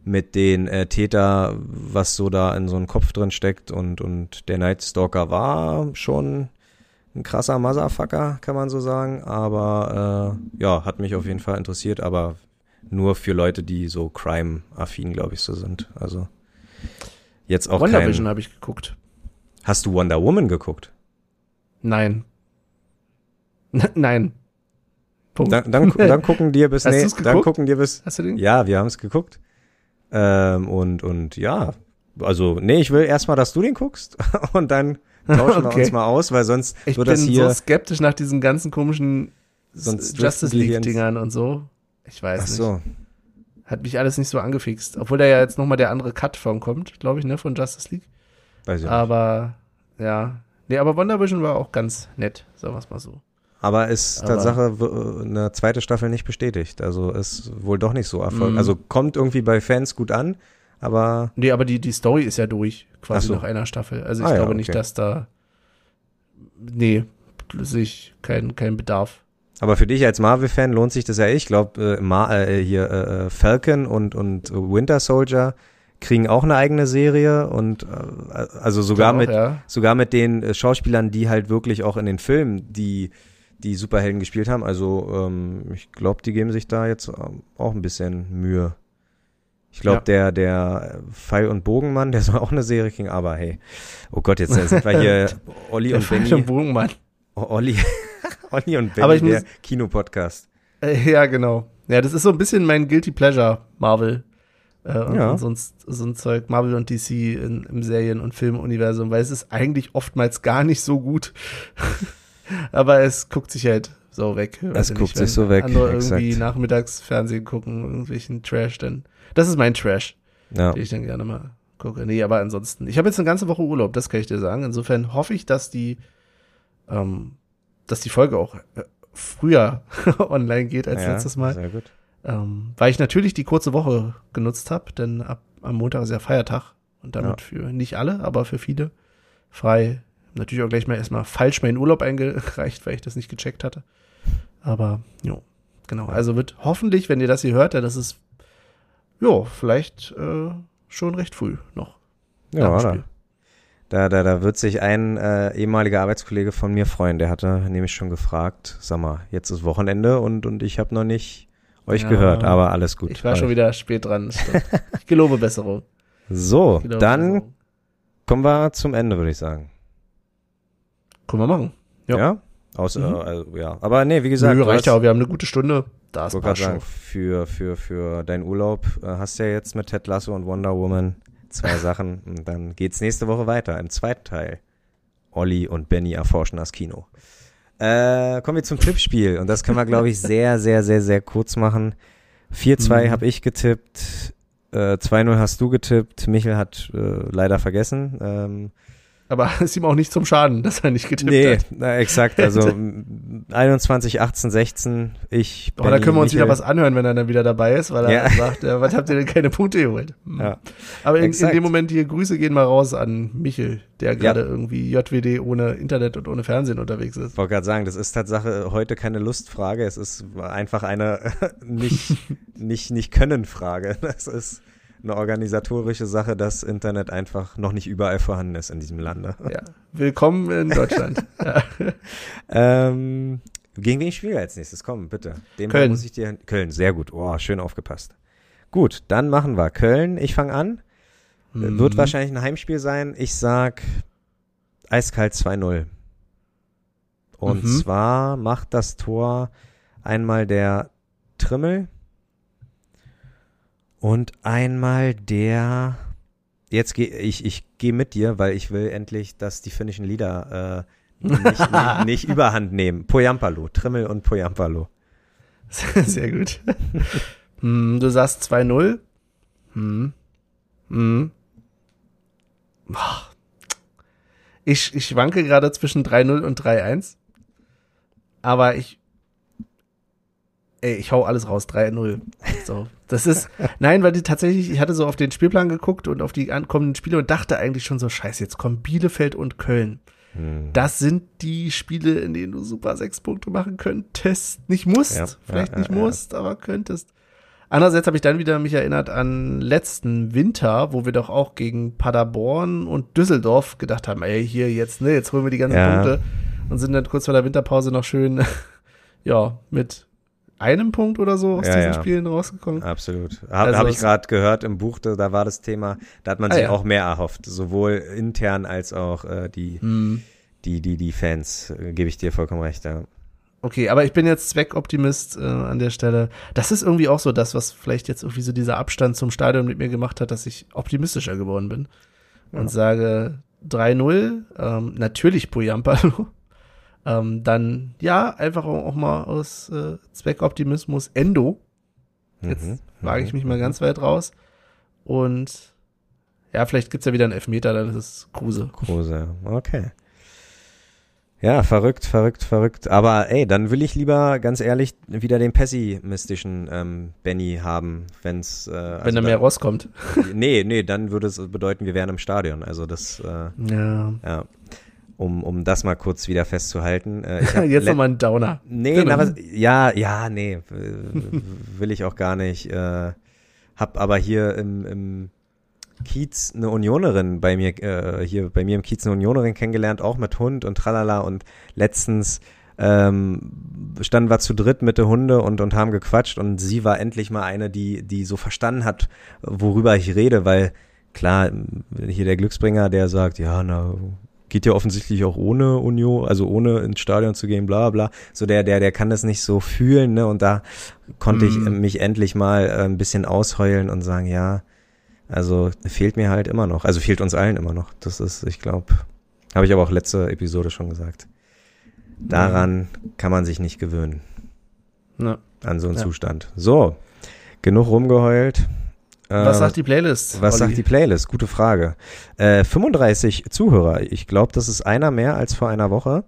Mit den äh, Täter, was so da in so einem Kopf drin steckt und, und der Night Stalker war schon ein krasser Motherfucker, kann man so sagen, aber äh, ja, hat mich auf jeden Fall interessiert, aber nur für Leute, die so Crime-affin, glaube ich, so sind. Also jetzt auch Wonder kein... Vision habe ich geguckt. Hast du Wonder Woman geguckt? Nein. [LAUGHS] Nein. Punkt. Dann, dann, dann gucken [LAUGHS] dir bis, Hast nee, dann gucken dir bis, Hast du den? ja, wir haben es geguckt. Ähm, und, und ja, also, nee, ich will erstmal, dass du den guckst [LAUGHS] und dann tauschen wir [LAUGHS] Okay. uns mal aus, weil sonst Ich wird bin das hier, so skeptisch nach diesen ganzen komischen Sonst Justice wir hier League Dingern und so. Ich weiß ach nicht. so, Hat mich alles nicht so angefixt. Obwohl da ja jetzt nochmal der andere Cut von kommt, glaube ich, ne, von Justice League. weiß ich nicht. Aber, ja. Nee, aber Wonder Vision war auch ganz nett, sagen wir es mal so. Aber ist Aber- Tatsache eine zweite Staffel nicht bestätigt. Also ist wohl doch nicht so erfolgreich. Mhm. Also kommt irgendwie bei Fans gut an, aber Nee, aber die, die Story ist ja durch, quasi so. nach einer Staffel. Also ich Ah, ja, glaube nicht, okay. dass da. Nee, sehe ich keinen kein Bedarf. aber für dich als Marvel-Fan lohnt sich das ja. Ich glaube, äh, äh, hier äh, äh, Falcon und und Winter Soldier kriegen auch eine eigene Serie und äh, also sogar Auch, mit ja. sogar mit den äh, Schauspielern, die halt wirklich auch in den Filmen die die Superhelden gespielt haben. Also ähm, ich glaube, die geben sich da jetzt ähm, auch ein bisschen Mühe. Ich glaube, der der Pfeil und Bogenmann, der [LAUGHS] soll auch eine Serie kriegen. Aber hey, oh Gott, jetzt sind wir hier [LAUGHS] Olli und Benny. Bogenmann. Oh, Olli, [LAUGHS] Olli und Benny, Aber ich der Kinopodcast. Äh, ja, genau. Ja, das ist so ein bisschen mein Guilty Pleasure, Marvel. Äh, und Ja. sonst so ein Zeug, Marvel und DC in, im Serien- und Filmuniversum, weil es ist eigentlich oftmals gar nicht so gut. Aber es guckt sich halt so weg. Ich guckt wenn sich so weg, Andere irgendwie exakt. nachmittags Fernsehen gucken, irgendwelchen Trash, dann. Das ist mein Trash, Ja. den ich dann gerne mal gucke. Nee, aber ansonsten. Ich habe jetzt eine ganze Woche Urlaub, das kann ich dir sagen. Insofern hoffe ich, dass die, ähm, dass die Folge auch äh, früher [LAUGHS] online geht als ja, letztes Mal. Sehr gut. Ähm, weil ich natürlich die kurze Woche genutzt habe, denn ab am Montag ist ja Feiertag und damit für nicht alle, aber für viele frei. Natürlich auch gleich mal erstmal falsch meinen Urlaub eingereicht, weil ich das nicht gecheckt hatte. Aber jo, genau. Also wird hoffentlich, wenn ihr das hier hört, dann ist es jo, vielleicht äh, schon recht früh noch. Ja, da, da, da, da wird sich ein äh, ehemaliger Arbeitskollege von mir freuen. Der hatte nämlich schon gefragt, sag mal, jetzt ist Wochenende und, und ich habe noch nicht euch Ja. gehört, aber alles gut. Ich war schon wieder spät dran. [LAUGHS] ich gelobe Besserung. So, gelobe dann Besserung. kommen wir zum Ende, würde ich sagen. Können wir machen. Ja? Ja. Aus, Mhm. äh, also, ja. Aber nee, wie gesagt, Nö, reicht ja, auch, wir haben eine gute Stunde. Das wollte passt sagen, schon. für, für, für deinen Urlaub äh, hast du ja jetzt mit Ted Lasso und Wonder Woman zwei [LAUGHS] Sachen. Und dann geht's nächste Woche weiter im zweiten Teil. Olli und Benny erforschen das Kino. Äh, kommen wir zum Tippspiel. Und das können wir, glaube ich, [LAUGHS] sehr, sehr, sehr, sehr kurz machen. 4-2 Mhm. habe ich getippt. Äh, 2-0 hast du getippt. Michel hat äh, leider vergessen. Ähm, Aber [LAUGHS] es ist ihm auch nicht zum Schaden, dass er nicht getippt nee, hat. na, exakt. Also m, 21, 18, 16. Ich. Aber da Benny, können wir uns wieder Michael. was anhören, wenn er dann wieder dabei ist, weil er Ja. sagt, ja, was habt ihr denn keine Punkte geholt? [LAUGHS] Hm. Ja. Aber in, in dem Moment hier Grüße gehen mal raus an Michel, der gerade irgendwie JWD ohne Internet und ohne Fernsehen unterwegs ist. Ich wollte gerade sagen, das ist Tatsache heute keine Lustfrage, es ist einfach eine [LAUGHS] nicht, nicht, nicht Können-Frage. Das ist eine organisatorische Sache, dass Internet einfach noch nicht überall vorhanden ist in diesem Lande. Ja. Willkommen in Deutschland. [LAUGHS] ja. Ähm, gegen wen spielen wir als nächstes? Komm, bitte. Ball Köln. muss ich dir. Köln, sehr gut. Oh, schön aufgepasst. Gut, dann machen wir Köln. Ich fange an. Wird Mhm. wahrscheinlich ein Heimspiel sein. Ich sag Eiskalt 2-0. Und mhm. zwar macht das Tor einmal der Trimmel und einmal der jetzt gehe ich, ich gehe mit dir, weil ich will endlich, dass die finnischen Lieder äh, nicht, nicht, [LAUGHS] nicht, überhand nehmen. Poyampalo, Trimmel und Poyampalo. [LAUGHS] Sehr gut. hm, du sagst 2-0. Hm. Hm. Ich, ich schwanke gerade zwischen 3-0 und 3-1. Aber ich. Ey, ich hau alles raus, 3-0. So. Das ist, [LAUGHS] nein, weil die tatsächlich, ich hatte so auf den Spielplan geguckt und auf die ankommenden Spiele und dachte eigentlich schon so, scheiße, jetzt kommen Bielefeld und Köln. Hm. Das sind die Spiele, in denen du super sechs Punkte machen könntest. Nicht musst, ja, vielleicht ja, nicht ja, musst, aber könntest. Andererseits habe ich dann wieder mich erinnert an letzten Winter, wo wir doch auch gegen Paderborn und Düsseldorf gedacht haben, ey, hier jetzt, ne, jetzt holen wir die ganzen Punkte und sind dann kurz vor der Winterpause noch schön, [LAUGHS] ja, mit einem Punkt oder so aus ja, diesen ja. Spielen rausgekommen. Absolut. Habe also hab ich gerade gehört im Buch, da, da, war das Thema, da hat man ah, sich ja. auch mehr erhofft, sowohl intern als auch äh, die, hm. die, die, die Fans, äh, gebe ich dir vollkommen recht, ja. Okay, aber ich bin jetzt Zweckoptimist äh, an der Stelle. Das ist irgendwie auch so das, was vielleicht jetzt irgendwie so dieser Abstand zum Stadion mit mir gemacht hat, dass ich optimistischer geworden bin. Und sage 3-0, ähm, natürlich Puyampalo. Ähm, dann, ja, einfach auch mal aus äh, Zweckoptimismus Endo. Jetzt mhm, wage ich mhm, mich mal mhm. ganz weit raus. Und ja, vielleicht gibt's ja wieder einen Elfmeter, dann ist es Kruse. Kruse, okay. Ja, verrückt, verrückt, verrückt. Aber ey, dann will ich lieber ganz ehrlich wieder den pessimistischen ähm, Benny haben, wenn's äh, also wenn er mehr rauskommt. [LAUGHS] nee, nee, dann würde es bedeuten, wir wären im Stadion. Also das äh, ja. ja um, um das mal kurz wieder festzuhalten. Äh, [LAUGHS] Jetzt nochmal ein Downer. Nee, na, was, ja, ja, nee, will ich auch gar nicht. Äh, hab aber hier im, im Kiez eine Unionerin bei mir, äh, hier bei mir im Kiez eine Unionerin kennengelernt, auch mit Hund und tralala und letztens ähm, standen wir zu dritt mit der Hunde und, und haben gequatscht und sie war endlich mal eine, die, die so verstanden hat, worüber ich rede, weil klar, hier der Glücksbringer, der sagt, ja, na, geht ja offensichtlich auch ohne Union, also ohne ins Stadion zu gehen, bla bla. So der, der, der kann das nicht so fühlen, ne? Und da konnte mm. ich mhm. mich endlich mal äh, ein bisschen ausheulen und sagen, ja, also fehlt mir halt immer noch. Also fehlt uns allen immer noch. Das ist, ich glaube, habe ich aber auch letzte Episode schon gesagt. Daran mm. kann man sich nicht gewöhnen. Ja. An so einen ja. Zustand. So, genug rumgeheult. Was äh, sagt die Playlist? Was Olli? sagt die Playlist? Gute Frage. Äh, 35 Zuhörer. Ich glaube, das ist einer mehr als vor einer Woche.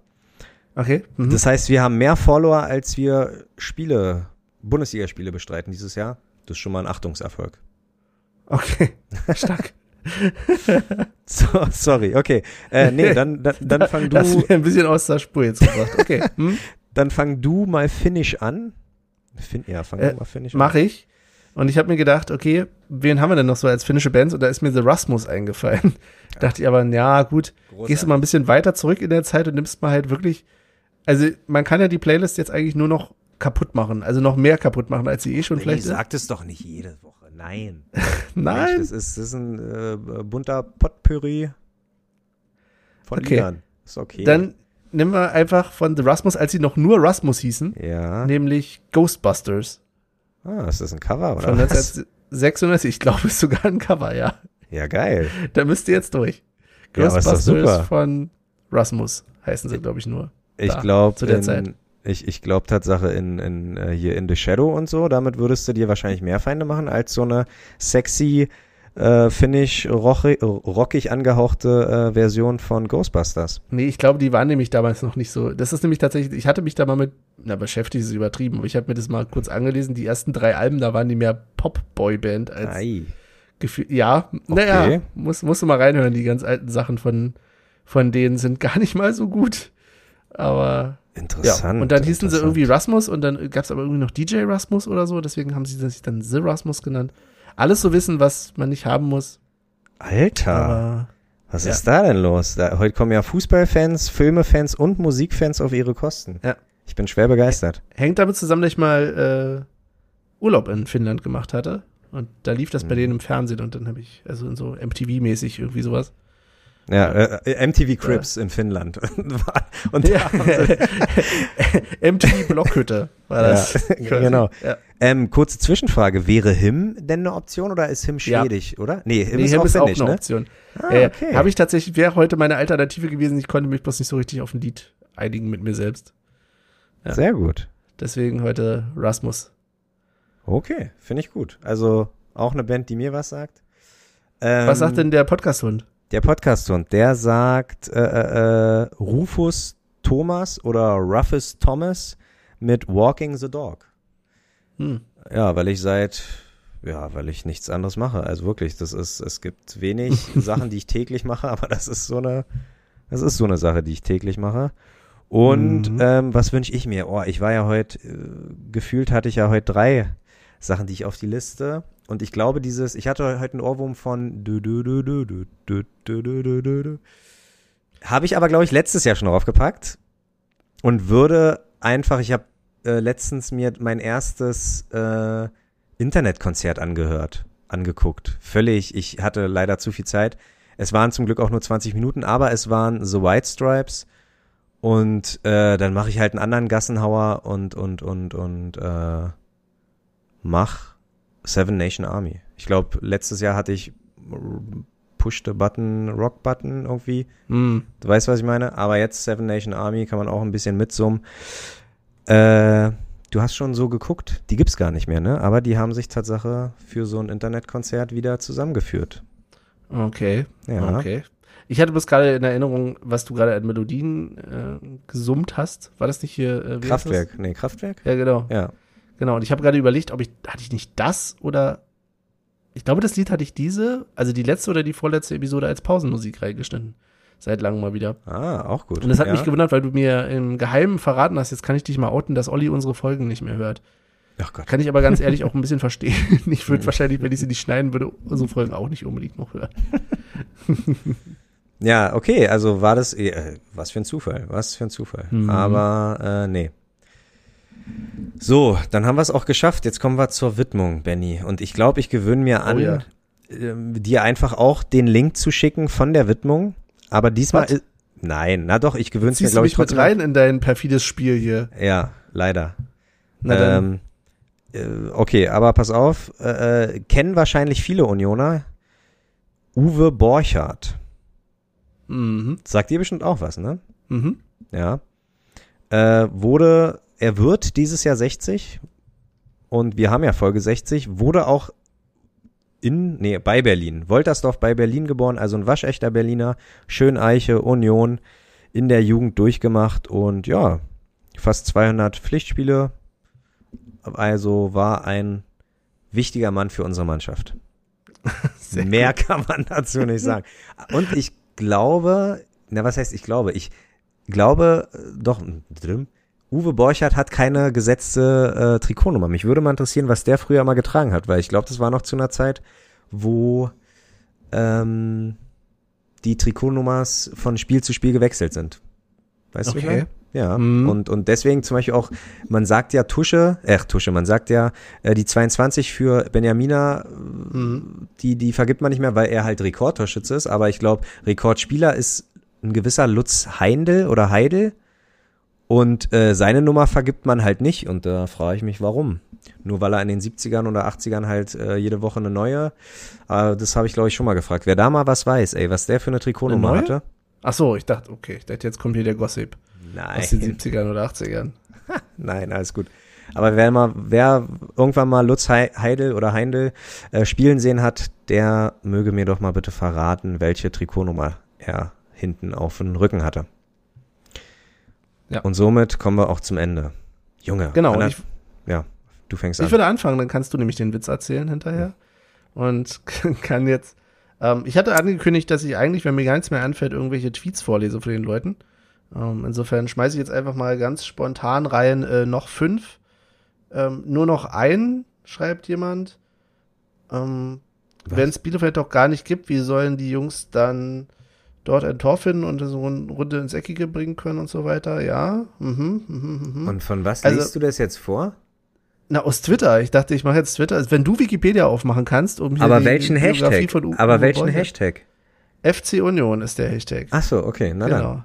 Okay. Mhm. Das heißt, wir haben mehr Follower, als wir Spiele, Bundesligaspiele bestreiten dieses Jahr. Das ist schon mal ein Achtungserfolg. Okay. [LAUGHS] Stark. so, sorry, okay. Äh, nee, dann, dann, dann fang du. Das mir ein bisschen aus der Spur jetzt gebracht. Okay. [LAUGHS] Hm? dann fang du mal Finish an. Fin ja, fang äh, du mal Finish an. Mach ich. Und ich habe mir gedacht, okay, wen haben wir denn noch so als finnische Bands? Und da ist mir The Rasmus eingefallen. [LAUGHS] Ja. Dachte ich aber, ja, gut, Großartig. gehst du mal ein bisschen weiter zurück in der Zeit und nimmst mal halt wirklich, also man kann ja die Playlist jetzt eigentlich nur noch kaputt machen, also noch mehr kaputt machen, als sie eh schon nee, vielleicht sagt es doch nicht jede Woche, nein. [LAUGHS] nein. Mensch, das, ist, das ist ein äh, bunter Potpourri von okay. Liedern. Ist okay. Dann nehmen wir einfach von The Rasmus, als sie noch nur Rasmus hießen, ja. nämlich Ghostbusters. Ah, ist das ein Cover oder Von 1996, ich glaube, ist sogar ein Cover, ja. Ja, geil. Da müsst ihr jetzt durch. Ghostbusters ja, von Rasmus heißen sie, glaube ich, nur. Ich glaube, zu der in, Zeit. Ich, ich glaube Tatsache in, in uh, hier in The Shadow und so, damit würdest du dir wahrscheinlich mehr Feinde machen als so eine sexy äh, finde ich, rockig, rockig angehauchte äh, Version von Ghostbusters. Nee, ich glaube, die waren nämlich damals noch nicht so. Das ist nämlich tatsächlich, ich hatte mich da mal mit, na, beschäftigt ist übertrieben, aber ich habe mir das mal kurz angelesen. Die ersten drei Alben, da waren die mehr Pop-Boy-Band als Ei. Gefühl. Ja, okay. naja, muss, musst du mal reinhören. Die ganz alten Sachen von, von denen sind gar nicht mal so gut. Aber. Interessant. Ja. Und dann hießen sie irgendwie Rasmus und dann gab es aber irgendwie noch DJ Rasmus oder so, deswegen haben sie sich dann The Rasmus genannt alles so wissen, was man nicht haben muss. Alter. Aber, was ja. ist da denn los? Da, heute kommen ja Fußballfans, Filmefans und Musikfans auf ihre Kosten. Ja. Ich bin schwer begeistert. Hängt damit zusammen, dass ich mal äh, Urlaub in Finnland gemacht hatte. Und da lief das bei mhm. denen im Fernsehen und dann habe ich, also in so MTV-mäßig irgendwie sowas. Ja, äh, MTV Crips ja. in Finnland. [LAUGHS] Und ja. [LAUGHS] [LAUGHS] MTV Blockhütte war das. Ja, [LAUGHS] genau. Ja. Ähm, kurze Zwischenfrage, wäre Him denn eine Option oder ist Him schwedisch, ja. oder? Nee, Him nee, ist, Him auch, ist auch eine ne? Option. Ah, okay. Habe ich tatsächlich, wäre heute meine Alternative gewesen, ich konnte mich bloß nicht so richtig auf ein Lied einigen mit mir selbst. Sehr gut. Deswegen heute Rasmus. Okay, finde ich gut. Also auch eine Band, die mir was sagt. Ähm, was sagt denn der Podcast-Hund? Der Podcast-Hund, der sagt äh, äh, äh, Rufus Thomas oder Rufus Thomas mit Walking the Dog. Hm. Ja, weil ich seit, ja, weil ich nichts anderes mache. Also wirklich, das ist, es gibt wenig Sachen, die ich täglich mache, aber das ist so eine, das ist so eine Sache, die ich täglich mache. Und mhm. ähm, was wünsche ich mir? Oh, ich war ja heute, äh, gefühlt hatte ich ja heute drei Sachen, die ich auf die Liste. Und ich glaube, dieses, ich hatte heute einen Ohrwurm von Habe ich aber, glaube ich, letztes Jahr schon draufgepackt. Und würde einfach, ich habe äh, letztens mir mein erstes äh, Internetkonzert angehört, angeguckt. Völlig, ich hatte leider zu viel Zeit. Es waren zum Glück auch nur 20 Minuten, aber es waren The White Stripes. Und äh, dann mache ich halt einen anderen Gassenhauer und und und und äh, mach Seven Nation Army. Ich glaube, letztes Jahr hatte ich Push the Button, Rock Button irgendwie. Mm. Du weißt, was ich meine? Aber jetzt Seven Nation Army kann man auch ein bisschen mitsummen. Äh, du hast schon so geguckt, die gibt's gar nicht mehr, ne? Aber die haben sich Tatsache für so ein Internetkonzert wieder zusammengeführt. Okay. Ja. Okay. Ich hatte bloß gerade in Erinnerung, was du gerade an Melodien äh, gesummt hast. War das nicht hier? Äh, Kraftwerk. Nee, Kraftwerk? Ja, genau. Ja. Genau, und ich habe gerade überlegt, ob ich, hatte ich nicht das oder ich glaube, das Lied hatte ich diese, also die letzte oder die vorletzte Episode als Pausenmusik reingeschnitten. Seit langem mal wieder. Ah, auch gut. Und das hat ja. mich gewundert, weil du mir im Geheimen verraten hast, jetzt kann ich dich mal outen, dass Olli unsere Folgen nicht mehr hört. Ach Gott. Kann ich aber ganz ehrlich auch ein bisschen verstehen. [LAUGHS] Ich würde wahrscheinlich, wenn ich sie nicht schneiden würde, unsere Folgen auch nicht unbedingt noch hören. [LAUGHS] ja, okay, also war das, äh, was für ein Zufall, was für ein Zufall. Mhm. Aber äh, nee, so, dann haben wir es auch geschafft. Jetzt kommen wir zur Widmung, Benny. Und ich glaube, ich gewöhne mir an, oh ja. äh, dir einfach auch den Link zu schicken von der Widmung. Aber diesmal ist, nein, na doch, ich gewöhne es mir, glaube ich, trotzdem. mit rein in dein perfides Spiel hier. Ja, leider. Na dann. Ähm, äh, okay, aber pass auf, äh, äh, kennen wahrscheinlich viele Unioner Uwe Borchardt. Mhm. Sagt dir bestimmt auch was, ne? Mhm. Ja. Äh, wurde er wird dieses Jahr 60 und wir haben ja Folge 60, wurde auch in, nee, bei Berlin, Woltersdorf bei Berlin geboren, also ein waschechter Berliner, Schöneiche, Union, in der Jugend durchgemacht und ja, fast 200 Pflichtspiele, also war ein wichtiger Mann für unsere Mannschaft. [LAUGHS] Mehr gut. kann man dazu nicht sagen. Und ich glaube, na was heißt ich glaube, ich glaube äh, doch, Uwe Borchardt hat keine gesetzte äh, Trikotnummer. Mich würde mal interessieren, was der früher mal getragen hat, weil ich glaube, das war noch zu einer Zeit, wo ähm, die Trikotnummers von Spiel zu Spiel gewechselt sind. Weißt okay. du, ich Ja, mhm. und, und deswegen zum Beispiel auch, man sagt ja Tusche, äh, Tusche, man sagt ja, äh, die 22 für Benjamina, mhm. die, die vergibt man nicht mehr, weil er halt Rekordtorschütze ist, aber ich glaube, Rekordspieler ist ein gewisser Lutz Heindel oder Heidel, und äh, seine Nummer vergibt man halt nicht. Und da frage ich mich, warum. Nur weil er in den 70ern oder 80ern halt äh, jede Woche eine neue. Äh, das habe ich, glaube ich, schon mal gefragt. Wer da mal was weiß, ey, was der für eine Trikotnummer eine hatte. Ach so, ich dachte, okay, ich dachte, jetzt kommt hier der Gossip. Nein. Aus den 70ern oder 80ern. [LAUGHS] Nein, alles gut. Aber wer mal, wer irgendwann mal Lutz Heidel oder Heindel äh, spielen sehen hat, der möge mir doch mal bitte verraten, welche Trikotnummer er hinten auf dem Rücken hatte. Ja. Und somit kommen wir auch zum Ende. Junge. Genau. Anna, ich, ja, du fängst an. Ich würde anfangen, dann kannst du nämlich den Witz erzählen hinterher. Ja. Und [LAUGHS] kann jetzt. Ähm, ich hatte angekündigt, dass ich eigentlich, wenn mir gar nichts mehr anfällt, irgendwelche Tweets vorlese von den Leuten. Ähm, insofern schmeiße ich jetzt einfach mal ganz spontan rein äh, noch fünf. Ähm, nur noch einen, schreibt jemand. Ähm, Wenn es Bielefeld doch gar nicht gibt, wie sollen die Jungs dann dort ein Tor finden und so eine Runde ins Eckige bringen können und so weiter. Ja. Mhm, mhm, mhm. Und von was also, liest du das jetzt vor? Na, aus Twitter. Ich dachte, ich mache jetzt Twitter. Also, wenn du Wikipedia aufmachen kannst, um hier Aber welchen Hashtag? Von U Aber welchen Hashtag? FC Union ist der Hashtag. Ach so, okay, na genau. dann.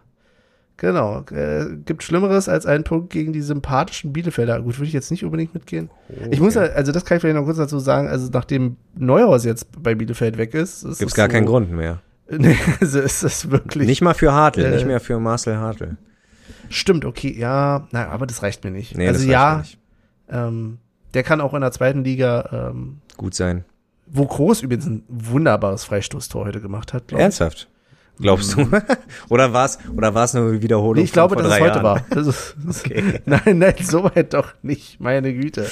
Genau. Äh, gibt Schlimmeres als einen Punkt gegen die sympathischen Bielefelder. Gut, würde ich jetzt nicht unbedingt mitgehen. Okay. Ich muss, also das kann ich vielleicht noch kurz dazu sagen, also nachdem Neuhaus jetzt bei Bielefeld weg ist, ist gibt's gar so, keinen Grund mehr. [LAUGHS] Nee, also ist das wirklich. Nicht mal für Hartl, äh, nicht mehr für Marcel Hartl. Stimmt, okay, ja, na, aber das reicht mir nicht. Nee, also ja. Ähm, der kann auch in der zweiten Liga ähm, gut sein. Wo Groß übrigens ein wunderbares Freistoßtor heute gemacht hat. Ernsthaft? Glaubst du? [LAUGHS] oder war es oder war's nur eine Wiederholung? Nee, ich glaube, dass es heute Jahren? war. [LAUGHS] Das ist, okay. nein, nein, so weit doch nicht. Meine Güte.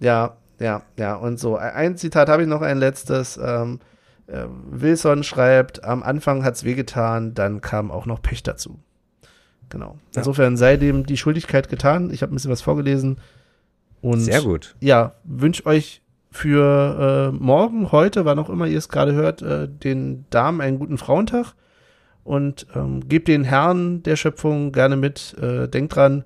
ja, ja, ja. Und so. Ein Zitat habe ich noch, ein letztes. Ähm, äh, Wilson schreibt, am Anfang hat's wehgetan, dann kam auch noch Pech dazu. Genau. Insofern sei dem die Schuldigkeit getan. Ich habe ein bisschen was vorgelesen. Und Sehr gut. Ja, wünsche euch für äh, morgen, heute, wann auch immer ihr es gerade hört, äh, den Damen einen guten Frauentag und ähm, gebt den Herren der Schöpfung gerne mit. Äh, denkt dran,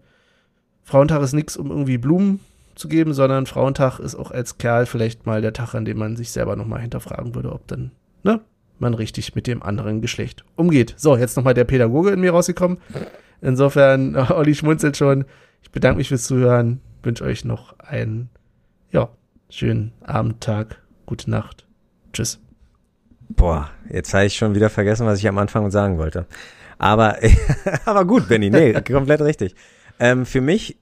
Frauentag ist nichts, um irgendwie Blumen zu geben, sondern Frauentag ist auch als Kerl vielleicht mal der Tag, an dem man sich selber nochmal hinterfragen würde, ob dann, ne, man richtig mit dem anderen Geschlecht umgeht. So, jetzt nochmal der Pädagoge in mir rausgekommen. Insofern, [LAUGHS] Olli schmunzelt schon. Ich bedanke mich fürs Zuhören, wünsche euch noch einen, ja, schönen Abend, Tag, gute Nacht. Tschüss. Boah, jetzt habe ich schon wieder vergessen, was ich am Anfang sagen wollte. Aber, [LAUGHS] aber gut, Benny, nee, [LAUGHS] komplett richtig. Ähm, für mich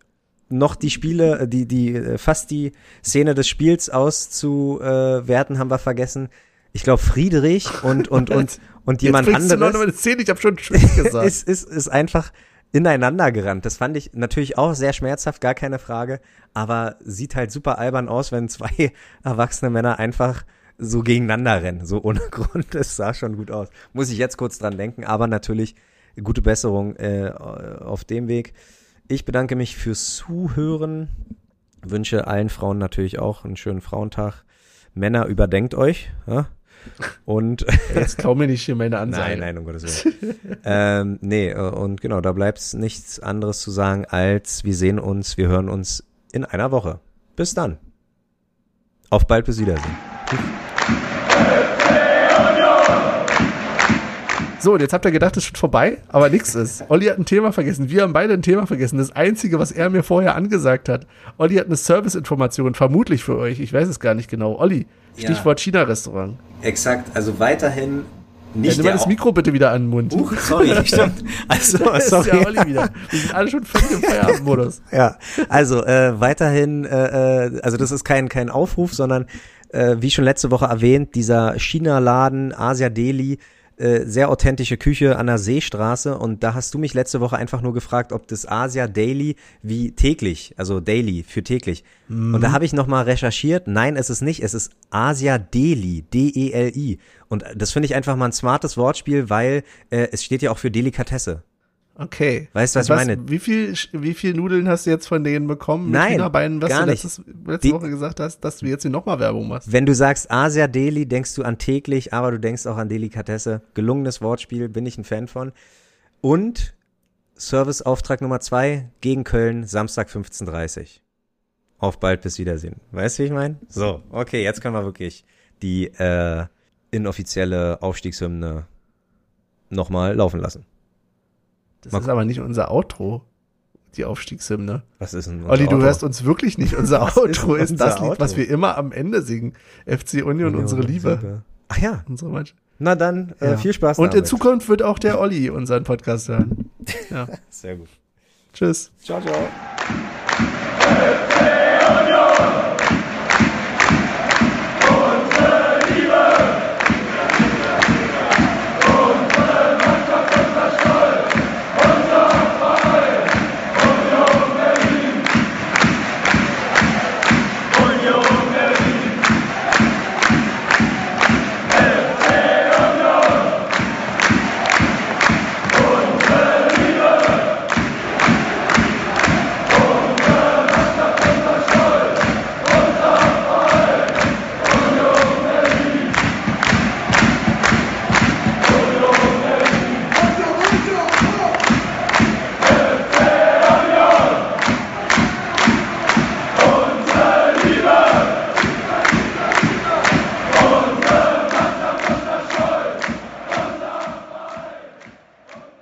noch die Spiele, die, die, fast die Szene des Spiels auszuwerten, haben wir vergessen. Ich glaube, Friedrich und, und, und, [LAUGHS] und jemand Jetzt anderes. Du noch eine Szene, ich habe schon Tschüss [LAUGHS] gesagt. ist, ist, ist einfach ineinander gerannt. Das fand ich natürlich auch sehr schmerzhaft, gar keine Frage, aber sieht halt super albern aus, wenn zwei [LAUGHS] erwachsene Männer einfach so gegeneinander rennen, so ohne Grund. Das sah schon gut aus. Muss ich jetzt kurz dran denken, aber natürlich gute Besserung äh, auf dem Weg. Ich bedanke mich fürs Zuhören, wünsche allen Frauen natürlich auch einen schönen Frauentag. Männer, überdenkt euch. Ja? Und [LAUGHS] jetzt klau mir nicht hier meine Ansage. Nein, nein, um Gottes Willen. ähm, nee, äh, und genau, da bleibt nichts anderes zu sagen, als wir sehen uns, wir hören uns in einer Woche. Bis dann. Auf bald, bis Wiedersehen. [LAUGHS] So, und jetzt habt ihr gedacht, es ist schon vorbei, aber nichts ist. Olli hat ein Thema vergessen. Wir haben beide ein Thema vergessen. Das Einzige, was er mir vorher angesagt hat. Olli hat eine Serviceinformation, vermutlich für euch. Ich weiß es gar nicht genau. Olli, Stichwort ja. China-Restaurant. Exakt, also weiterhin nicht. Ja, nimm mal das Mikro bitte wieder an den Mund. Huch, sorry, [LAUGHS] stimmt. Also, sorry. ist ja Olli wieder. Wir sind alle schon völlig im Feierabendmodus. [LAUGHS] ja, also äh, weiterhin, äh, äh, also das ist kein, kein Aufruf, sondern äh, wie schon letzte Woche erwähnt, dieser China-Laden Asia Delhi äh, sehr authentische Küche an der Seestraße und da hast du mich letzte Woche einfach nur gefragt, ob das Asia Daily wie täglich, also Daily für täglich. Mhm. Und da habe ich nochmal recherchiert. Nein, es ist nicht. Es ist Asia Deli, D-E-L-I. Und das finde ich einfach mal ein smartes Wortspiel, weil äh, es steht ja auch für Delikatesse. Okay. Weißt du, was, was, ich meine? Wie viel, wie viel Nudeln hast du jetzt von denen bekommen? Nein, Beinen, was gar du letztes, letzte Die, Woche gesagt hast, dass du jetzt hier nochmal Werbung machst. Wenn du sagst Asia Deli, denkst du an täglich, aber du denkst auch an Delikatesse. Gelungenes Wortspiel, bin ich ein Fan von. Und Serviceauftrag Nummer zwei gegen Köln, Samstag 15.30 Auf bald, bis Wiedersehen. Weißt du, wie ich meine? So, okay, jetzt können wir wirklich die äh, inoffizielle Aufstiegshymne nochmal laufen lassen. Das Mal ist aber nicht unser Outro, die Aufstiegshymne. Was ist denn unser Olli, du Outro? hörst uns wirklich nicht. Unser [LAUGHS] Outro ist, ist das Lied, was wir immer am Ende singen. FC Union, Union unsere Liebe. Liebe. Ach ja. Unsere Mannschaft. Na dann, äh, ja. viel Spaß Und damit. in Zukunft wird auch der Olli unseren Podcast hören. Ja. [LAUGHS] Sehr gut. Tschüss. Ciao, ciao.